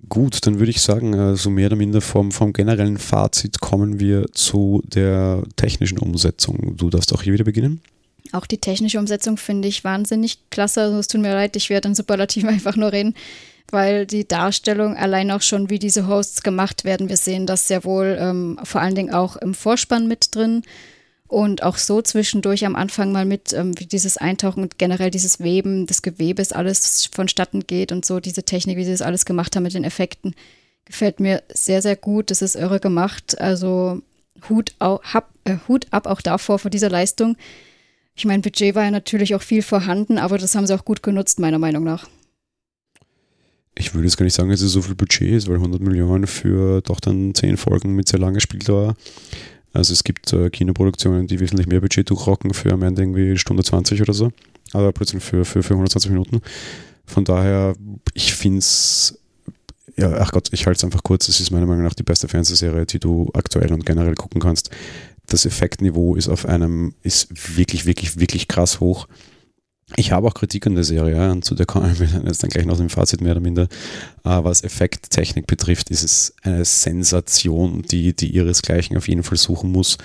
Gut, dann würde ich sagen, so also mehr oder minder vom, vom generellen Fazit kommen wir zu der technischen Umsetzung. Du darfst auch hier wieder beginnen. Auch die technische Umsetzung finde ich wahnsinnig klasse. Also es tut mir leid, ich werde in Superlativ einfach nur reden, weil die Darstellung allein auch schon, wie diese Hosts gemacht werden, wir sehen das sehr wohl ähm, vor allen Dingen auch im Vorspann mit drin und auch so zwischendurch am Anfang mal mit, ähm, wie dieses Eintauchen und generell dieses Weben des Gewebes alles vonstatten geht und so diese Technik, wie sie das alles gemacht haben mit den Effekten, gefällt mir sehr, sehr gut. Das ist irre gemacht. Also Hut, au, hab, äh, Hut ab auch davor vor dieser Leistung. Ich meine, Budget war ja natürlich auch viel vorhanden, aber das haben sie auch gut genutzt, meiner Meinung nach. Ich würde jetzt gar nicht sagen, dass es so viel Budget ist, weil 100 Millionen für doch dann 10 Folgen mit sehr langer Spieldauer also es gibt äh, Kinoproduktionen, die wesentlich mehr Budget durchrocken für am Ende irgendwie Stunde 20 oder so. Aber plötzlich für, für, für 120 Minuten. Von daher, ich finde es, ja, ach Gott, ich halte es einfach kurz. Es ist meiner Meinung nach die beste Fernsehserie, die du aktuell und generell gucken kannst. Das Effektniveau ist auf einem, ist wirklich, wirklich, wirklich krass hoch. Ich habe auch Kritik an der Serie und zu der kommen wir jetzt dann gleich noch im Fazit mehr oder minder. Aber was Effekttechnik betrifft, ist es eine Sensation, die, die ihresgleichen auf jeden Fall suchen muss.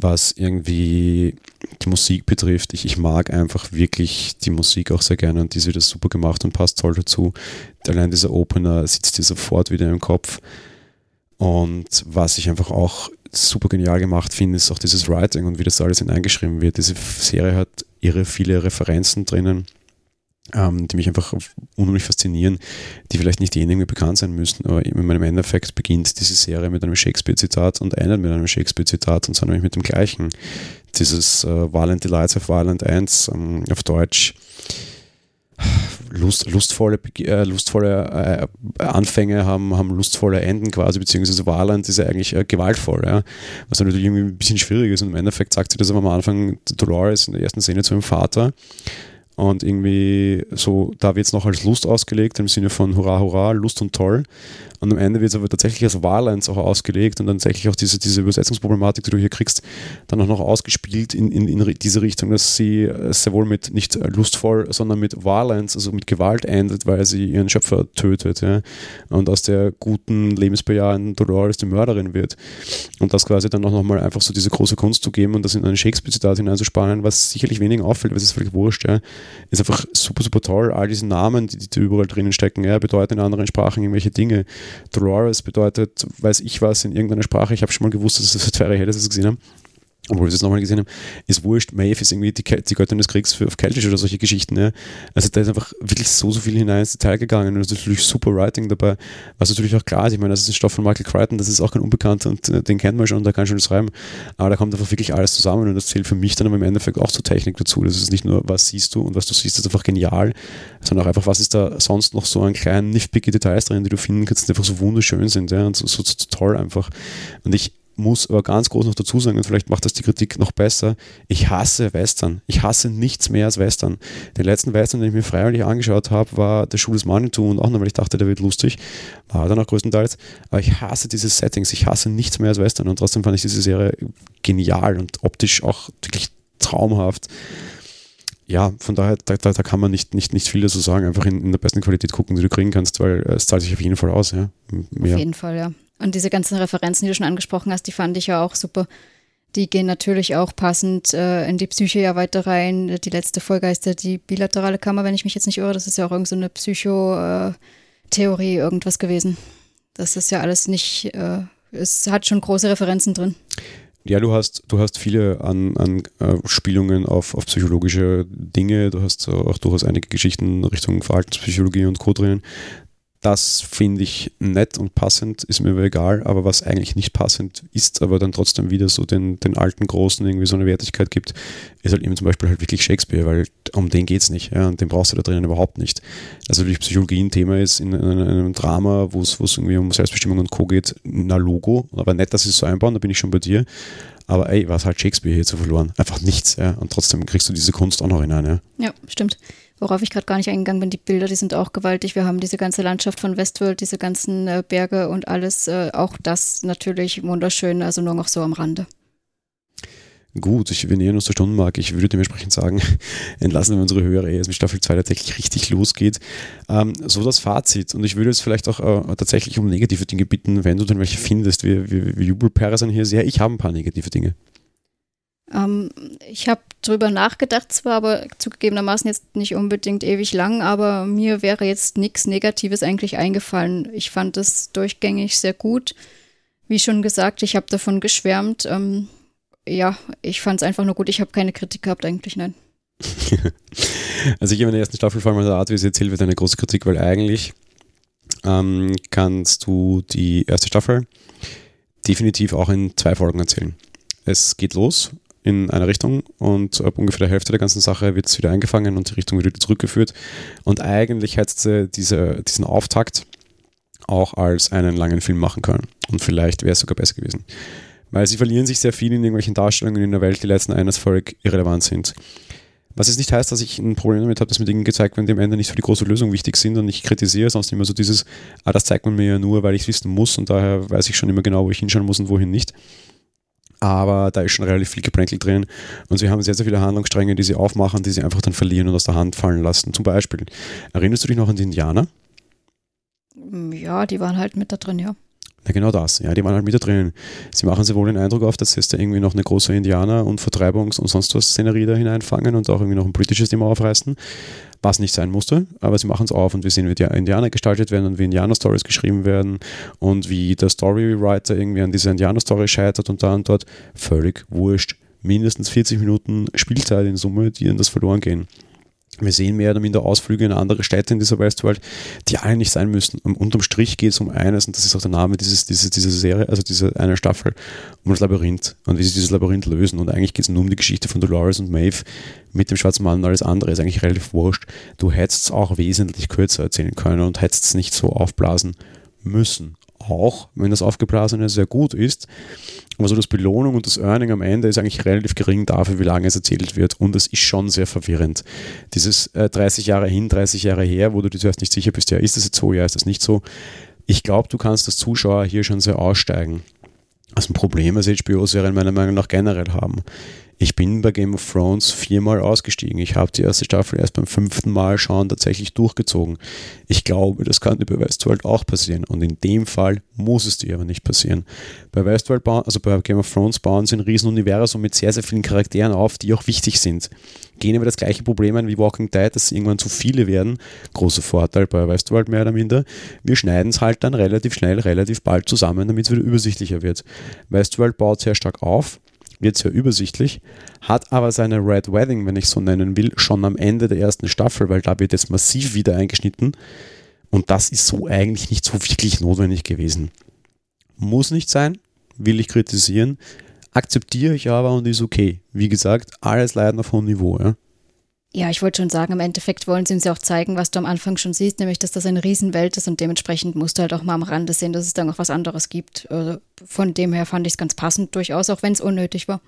Was irgendwie die Musik betrifft, ich, ich mag einfach wirklich die Musik auch sehr gerne und die ist wieder super gemacht und passt toll dazu. Allein dieser Opener sitzt dir sofort wieder im Kopf. Und was ich einfach auch super genial gemacht finde, ist auch dieses Writing und wie das alles hineingeschrieben wird. Diese Serie hat irre viele Referenzen drinnen, ähm, die mich einfach unheimlich faszinieren, die vielleicht nicht diejenigen bekannt sein müssen, aber in meinem Endeffekt beginnt diese Serie mit einem Shakespeare-Zitat und endet mit einem Shakespeare-Zitat und zwar nämlich mit dem gleichen. Dieses äh, Violent Delights of Violent Ends ähm, auf Deutsch Lust, lustvolle, äh, lustvolle äh, Anfänge haben, haben lustvolle Enden quasi, beziehungsweise Warland ist ja eigentlich äh, gewaltvoll, ja? was natürlich irgendwie ein bisschen schwierig ist und im Endeffekt sagt sie das aber am Anfang Dolores in der ersten Szene zu ihrem Vater und irgendwie so, da wird es noch als Lust ausgelegt, im Sinne von Hurra, Hurra, Lust und toll. Und am Ende wird es aber tatsächlich als Violence auch ausgelegt und dann tatsächlich auch diese, diese Übersetzungsproblematik, die du hier kriegst, dann auch noch ausgespielt in, in, in diese Richtung, dass sie äh, sehr wohl mit nicht lustvoll, sondern mit Violence, also mit Gewalt endet, weil sie ihren Schöpfer tötet. Ja? Und aus der guten, lebensbejahenden Dolores die Mörderin wird. Und das quasi dann auch nochmal einfach so diese große Kunst zu geben und das in ein Shakespeare-Zitat hineinzuspannen, was sicherlich weniger auffällt, weil es ist völlig wurscht. Ja? ist einfach super, super toll. All diese Namen, die, die überall drinnen stecken, ja, bedeuten in anderen Sprachen irgendwelche Dinge. Dolores bedeutet, weiß ich was, in irgendeiner Sprache. Ich habe schon mal gewusst, dass es das Jahre her, dass ich es gesehen habe obwohl wir es nochmal gesehen haben, ist wurscht, Maeve ist irgendwie die, die Göttin des Kriegs für, auf Keltisch oder solche Geschichten. Ja. Also da ist einfach wirklich so, so viel hinein ins Detail gegangen und natürlich super Writing dabei, was natürlich auch klar ist. Ich meine, das ist ein Stoff von Michael Crichton, das ist auch kein Unbekannter und äh, den kennt man schon, da kann schon schreiben. Aber da kommt einfach wirklich alles zusammen und das zählt für mich dann aber im Endeffekt auch zur Technik dazu. Das ist nicht nur, was siehst du und was du siehst, ist einfach genial, sondern auch einfach, was ist da sonst noch so an kleinen, nifpigen Details drin, die du finden kannst, die einfach so wunderschön sind ja, und so, so, so toll einfach. Und ich muss aber ganz groß noch dazu sagen, und vielleicht macht das die Kritik noch besser, ich hasse Western. Ich hasse nichts mehr als Western. Den letzten Western, den ich mir freiwillig angeschaut habe, war der Schuh des Manitou und auch noch, weil ich dachte, der wird lustig. War dann auch größtenteils. Aber ich hasse diese Settings. Ich hasse nichts mehr als Western. Und trotzdem fand ich diese Serie genial und optisch auch wirklich traumhaft. Ja, von daher, da, da, da kann man nicht, nicht, nicht viel dazu sagen. Einfach in, in, der besten Qualität gucken, die du kriegen kannst, weil es zahlt sich auf jeden Fall aus. Ja. Mehr. Auf jeden Fall, ja. Und diese ganzen Referenzen, die du schon angesprochen hast, die fand ich ja auch super. Die gehen natürlich auch passend äh, in die Psyche ja weiter rein. Die letzte Folge heißt ja die bilaterale Kammer, wenn ich mich jetzt nicht irre. Das ist ja auch irgendeine so Psychotheorie, äh, irgendwas gewesen. Das ist ja alles nicht, äh, es hat schon große Referenzen drin. Ja, du hast, du hast viele an, an äh, Spielungen auf, auf psychologische Dinge. Du hast auch durchaus einige Geschichten Richtung Verhaltenspsychologie und Co. drin. Das finde ich nett und passend, ist mir aber egal, aber was eigentlich nicht passend ist, aber dann trotzdem wieder so den, den alten Großen irgendwie so eine Wertigkeit gibt, ist halt eben zum Beispiel halt wirklich Shakespeare, weil um den geht es nicht ja, und den brauchst du da drinnen überhaupt nicht. Also natürlich Psychologie ein Thema ist in, in einem Drama, wo es irgendwie um Selbstbestimmung und Co. geht, na Logo, aber nett, dass sie es so einbauen, da bin ich schon bei dir. Aber ey, was hat Shakespeare hier zu verloren? Einfach nichts, ja. Und trotzdem kriegst du diese Kunst auch noch hinein, ja. Ja, stimmt worauf ich gerade gar nicht eingegangen bin, die Bilder, die sind auch gewaltig. Wir haben diese ganze Landschaft von Westworld, diese ganzen äh, Berge und alles, äh, auch das natürlich wunderschön, also nur noch so am Rande. Gut, ich, wir nähern uns der Stundenmarke. Ich würde dementsprechend sagen, entlassen wir unsere Hörer, ehe mit Staffel 2 tatsächlich richtig losgeht. Ähm, so das Fazit. Und ich würde jetzt vielleicht auch äh, tatsächlich um negative Dinge bitten, wenn du dann welche findest. Wir, wir, wir jubelperre hier sehr. Ich habe ein paar negative Dinge. Ähm, ich habe drüber nachgedacht zwar, aber zugegebenermaßen jetzt nicht unbedingt ewig lang, aber mir wäre jetzt nichts Negatives eigentlich eingefallen. Ich fand es durchgängig sehr gut. Wie schon gesagt, ich habe davon geschwärmt. Ähm, ja, ich fand es einfach nur gut. Ich habe keine Kritik gehabt eigentlich, nein. also ich habe in der ersten Staffel vor allem der Art, wie es erzählt wird, eine große Kritik, weil eigentlich ähm, kannst du die erste Staffel definitiv auch in zwei Folgen erzählen. Es geht los in eine Richtung und ab ungefähr der Hälfte der ganzen Sache wird es wieder eingefangen und die Richtung wird wieder zurückgeführt. Und eigentlich hättest du diese, diesen Auftakt auch als einen langen Film machen können. Und vielleicht wäre es sogar besser gewesen. Weil sie verlieren sich sehr viel in irgendwelchen Darstellungen in der Welt, die letzten Endes völlig irrelevant sind. Was jetzt nicht heißt, dass ich ein Problem damit habe, dass mir Dinge gezeigt werden, die am Ende nicht für die große Lösung wichtig sind und ich kritisiere sonst immer so dieses, ah, das zeigt man mir ja nur, weil ich es wissen muss und daher weiß ich schon immer genau, wo ich hinschauen muss und wohin nicht aber da ist schon relativ viel Geplänkel drin und sie haben sehr, sehr viele Handlungsstränge, die sie aufmachen, die sie einfach dann verlieren und aus der Hand fallen lassen. Zum Beispiel, erinnerst du dich noch an die Indianer? Ja, die waren halt mit da drin, ja. Ja, genau das. Ja, die waren halt mit da drin. Sie machen sehr wohl den Eindruck auf, dass jetzt da irgendwie noch eine große Indianer- und Vertreibungs- und sonst was Szenerie da hineinfangen und auch irgendwie noch ein politisches Thema aufreißen was nicht sein musste, aber sie machen es auf und wir sehen, wie die Indianer gestaltet werden und wie Indianer-Stories geschrieben werden und wie der Storywriter irgendwie an dieser Indianer-Story scheitert und da und dort. Völlig wurscht. Mindestens 40 Minuten Spielzeit in Summe, die in das verloren gehen. Wir sehen mehr oder minder Ausflüge in andere Städte in dieser Westworld, die alle nicht sein müssen. Und unterm Strich geht es um eines, und das ist auch der Name dieses, dieses, dieser Serie, also dieser eine Staffel, um das Labyrinth und wie sie dieses Labyrinth lösen. Und eigentlich geht es nur um die Geschichte von Dolores und Maeve mit dem schwarzen Mann und alles andere. Ist eigentlich relativ wurscht. Du hättest es auch wesentlich kürzer erzählen können und hättest es nicht so aufblasen müssen auch, wenn das Aufgeblasene sehr gut ist. Aber so das Belohnung und das Earning am Ende ist eigentlich relativ gering dafür, wie lange es erzählt wird. Und es ist schon sehr verwirrend. Dieses äh, 30 Jahre hin, 30 Jahre her, wo du dir zuerst nicht sicher bist, ja, ist das jetzt so, ja, ist das nicht so. Ich glaube, du kannst als Zuschauer hier schon sehr aussteigen. Das ist ein Problem, was HBO-Serien meiner Meinung nach generell haben. Ich bin bei Game of Thrones viermal ausgestiegen. Ich habe die erste Staffel erst beim fünften Mal schauen tatsächlich durchgezogen. Ich glaube, das kann bei Westworld auch passieren. Und in dem Fall muss es dir aber nicht passieren. Bei Westworld, also bei Game of Thrones bauen sie ein Riesenuniversum mit sehr, sehr vielen Charakteren auf, die auch wichtig sind. Gehen wir das gleiche Problem ein wie Walking Dead, dass sie irgendwann zu viele werden. Großer Vorteil bei Westworld mehr oder minder. Wir schneiden es halt dann relativ schnell, relativ bald zusammen, damit es wieder übersichtlicher wird. Westworld baut sehr stark auf wird sehr übersichtlich, hat aber seine Red Wedding, wenn ich so nennen will, schon am Ende der ersten Staffel, weil da wird jetzt massiv wieder eingeschnitten und das ist so eigentlich nicht so wirklich notwendig gewesen. Muss nicht sein, will ich kritisieren, akzeptiere ich aber und ist okay. Wie gesagt, alles leiden auf hohem Niveau. Ja? Ja, ich wollte schon sagen, im Endeffekt wollen sie uns ja auch zeigen, was du am Anfang schon siehst, nämlich, dass das eine Riesenwelt ist und dementsprechend musst du halt auch mal am Rande sehen, dass es da noch was anderes gibt. Also von dem her fand ich es ganz passend durchaus, auch wenn es unnötig war.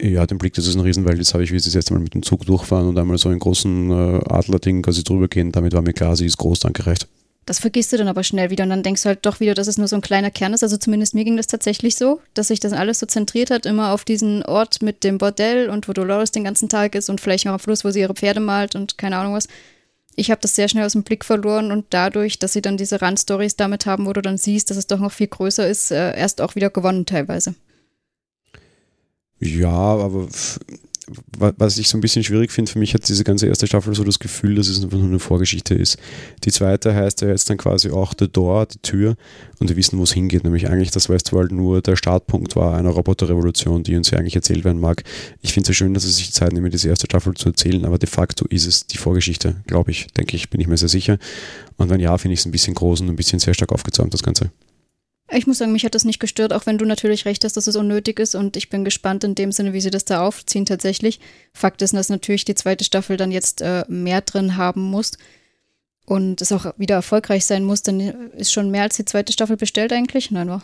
Ja, den Blick, das ist eine Riesenwelt, jetzt habe ich, wie sie jetzt mal mit dem Zug durchfahren und einmal so einen großen äh, Adler-Ding quasi drüber gehen, damit war mir klar, sie ist groß, danke, recht. Das vergisst du dann aber schnell wieder und dann denkst du halt doch wieder, dass es nur so ein kleiner Kern ist. Also zumindest mir ging das tatsächlich so, dass sich das alles so zentriert hat, immer auf diesen Ort mit dem Bordell und wo Dolores den ganzen Tag ist und vielleicht noch am Fluss, wo sie ihre Pferde malt und keine Ahnung was. Ich habe das sehr schnell aus dem Blick verloren und dadurch, dass sie dann diese Randstories damit haben, wo du dann siehst, dass es doch noch viel größer ist, äh, erst auch wieder gewonnen teilweise. Ja, aber was ich so ein bisschen schwierig finde, für mich hat diese ganze erste Staffel so das Gefühl, dass es einfach nur eine Vorgeschichte ist. Die zweite heißt ja jetzt dann quasi auch The Door, die Tür, und wir wissen, wo es hingeht, nämlich eigentlich, dass Westworld nur der Startpunkt war einer Roboterrevolution, die uns ja eigentlich erzählt werden mag. Ich finde es ja schön, dass sie sich Zeit nehmen, diese erste Staffel zu erzählen, aber de facto ist es die Vorgeschichte, glaube ich, denke ich, bin ich mir sehr sicher. Und wenn ja, finde ich es ein bisschen groß und ein bisschen sehr stark aufgezäumt, das Ganze. Ich muss sagen, mich hat das nicht gestört, auch wenn du natürlich recht hast, dass es unnötig ist und ich bin gespannt in dem Sinne, wie sie das da aufziehen tatsächlich. Fakt ist, dass natürlich die zweite Staffel dann jetzt äh, mehr drin haben muss und es auch wieder erfolgreich sein muss, dann ist schon mehr als die zweite Staffel bestellt eigentlich. Nein, war.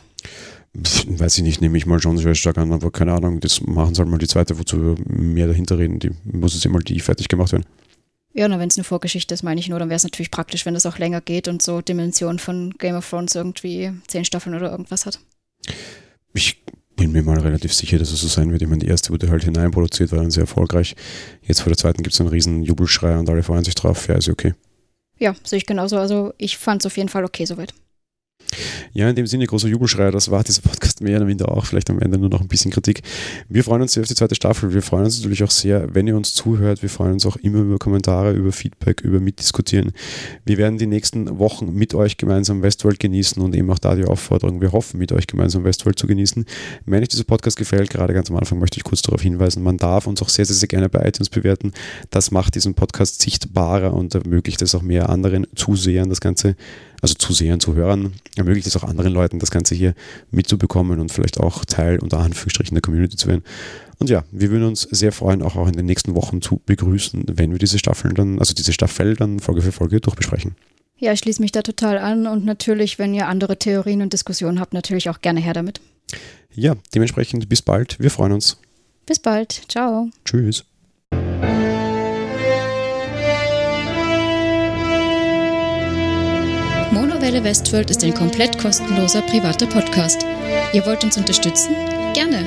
Weiß ich nicht, nehme ich mal schon sehr stark an, aber keine Ahnung, das machen sie halt mal die zweite, wozu wir mehr dahinter reden. Die muss jetzt immer die fertig gemacht werden. Ja, wenn es eine Vorgeschichte ist, meine ich nur, dann wäre es natürlich praktisch, wenn das auch länger geht und so Dimensionen von Game of Thrones irgendwie zehn Staffeln oder irgendwas hat. Ich bin mir mal relativ sicher, dass es so sein wird. Ich meine, die erste wurde halt hineinproduziert, war dann sehr erfolgreich. Jetzt vor der zweiten gibt es einen riesen Jubelschrei und alle freuen sich drauf. Ja, ist okay. Ja, sehe ich genauso. Also ich fand es auf jeden Fall okay soweit. Ja, in dem Sinne, großer Jubelschrei, das war dieser Podcast mehr oder minder auch. Vielleicht am Ende nur noch ein bisschen Kritik. Wir freuen uns sehr auf die zweite Staffel. Wir freuen uns natürlich auch sehr, wenn ihr uns zuhört. Wir freuen uns auch immer über Kommentare, über Feedback, über Mitdiskutieren. Wir werden die nächsten Wochen mit euch gemeinsam Westworld genießen und eben auch da die Aufforderung, wir hoffen, mit euch gemeinsam Westworld zu genießen. Wenn euch dieser Podcast gefällt, gerade ganz am Anfang möchte ich kurz darauf hinweisen, man darf uns auch sehr, sehr, sehr gerne bei iTunes bewerten. Das macht diesen Podcast sichtbarer und ermöglicht es auch mehr anderen Zusehern, das Ganze also Zusehern, Zuhörern, ermöglicht es auch anderen Leuten, das Ganze hier mitzubekommen und vielleicht auch Teil unter Anführungsstrichen der Community zu werden. Und ja, wir würden uns sehr freuen, auch, auch in den nächsten Wochen zu begrüßen, wenn wir diese Staffeln dann, also diese Staffel dann Folge für Folge durchbesprechen. Ja, ich schließe mich da total an und natürlich, wenn ihr andere Theorien und Diskussionen habt, natürlich auch gerne her damit. Ja, dementsprechend bis bald. Wir freuen uns. Bis bald. Ciao. Tschüss. Monowelle Westworld ist ein komplett kostenloser privater Podcast. Ihr wollt uns unterstützen? Gerne.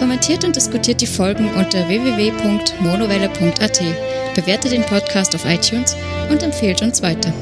Kommentiert und diskutiert die Folgen unter www.monowelle.at, bewertet den Podcast auf iTunes und empfehlt uns weiter.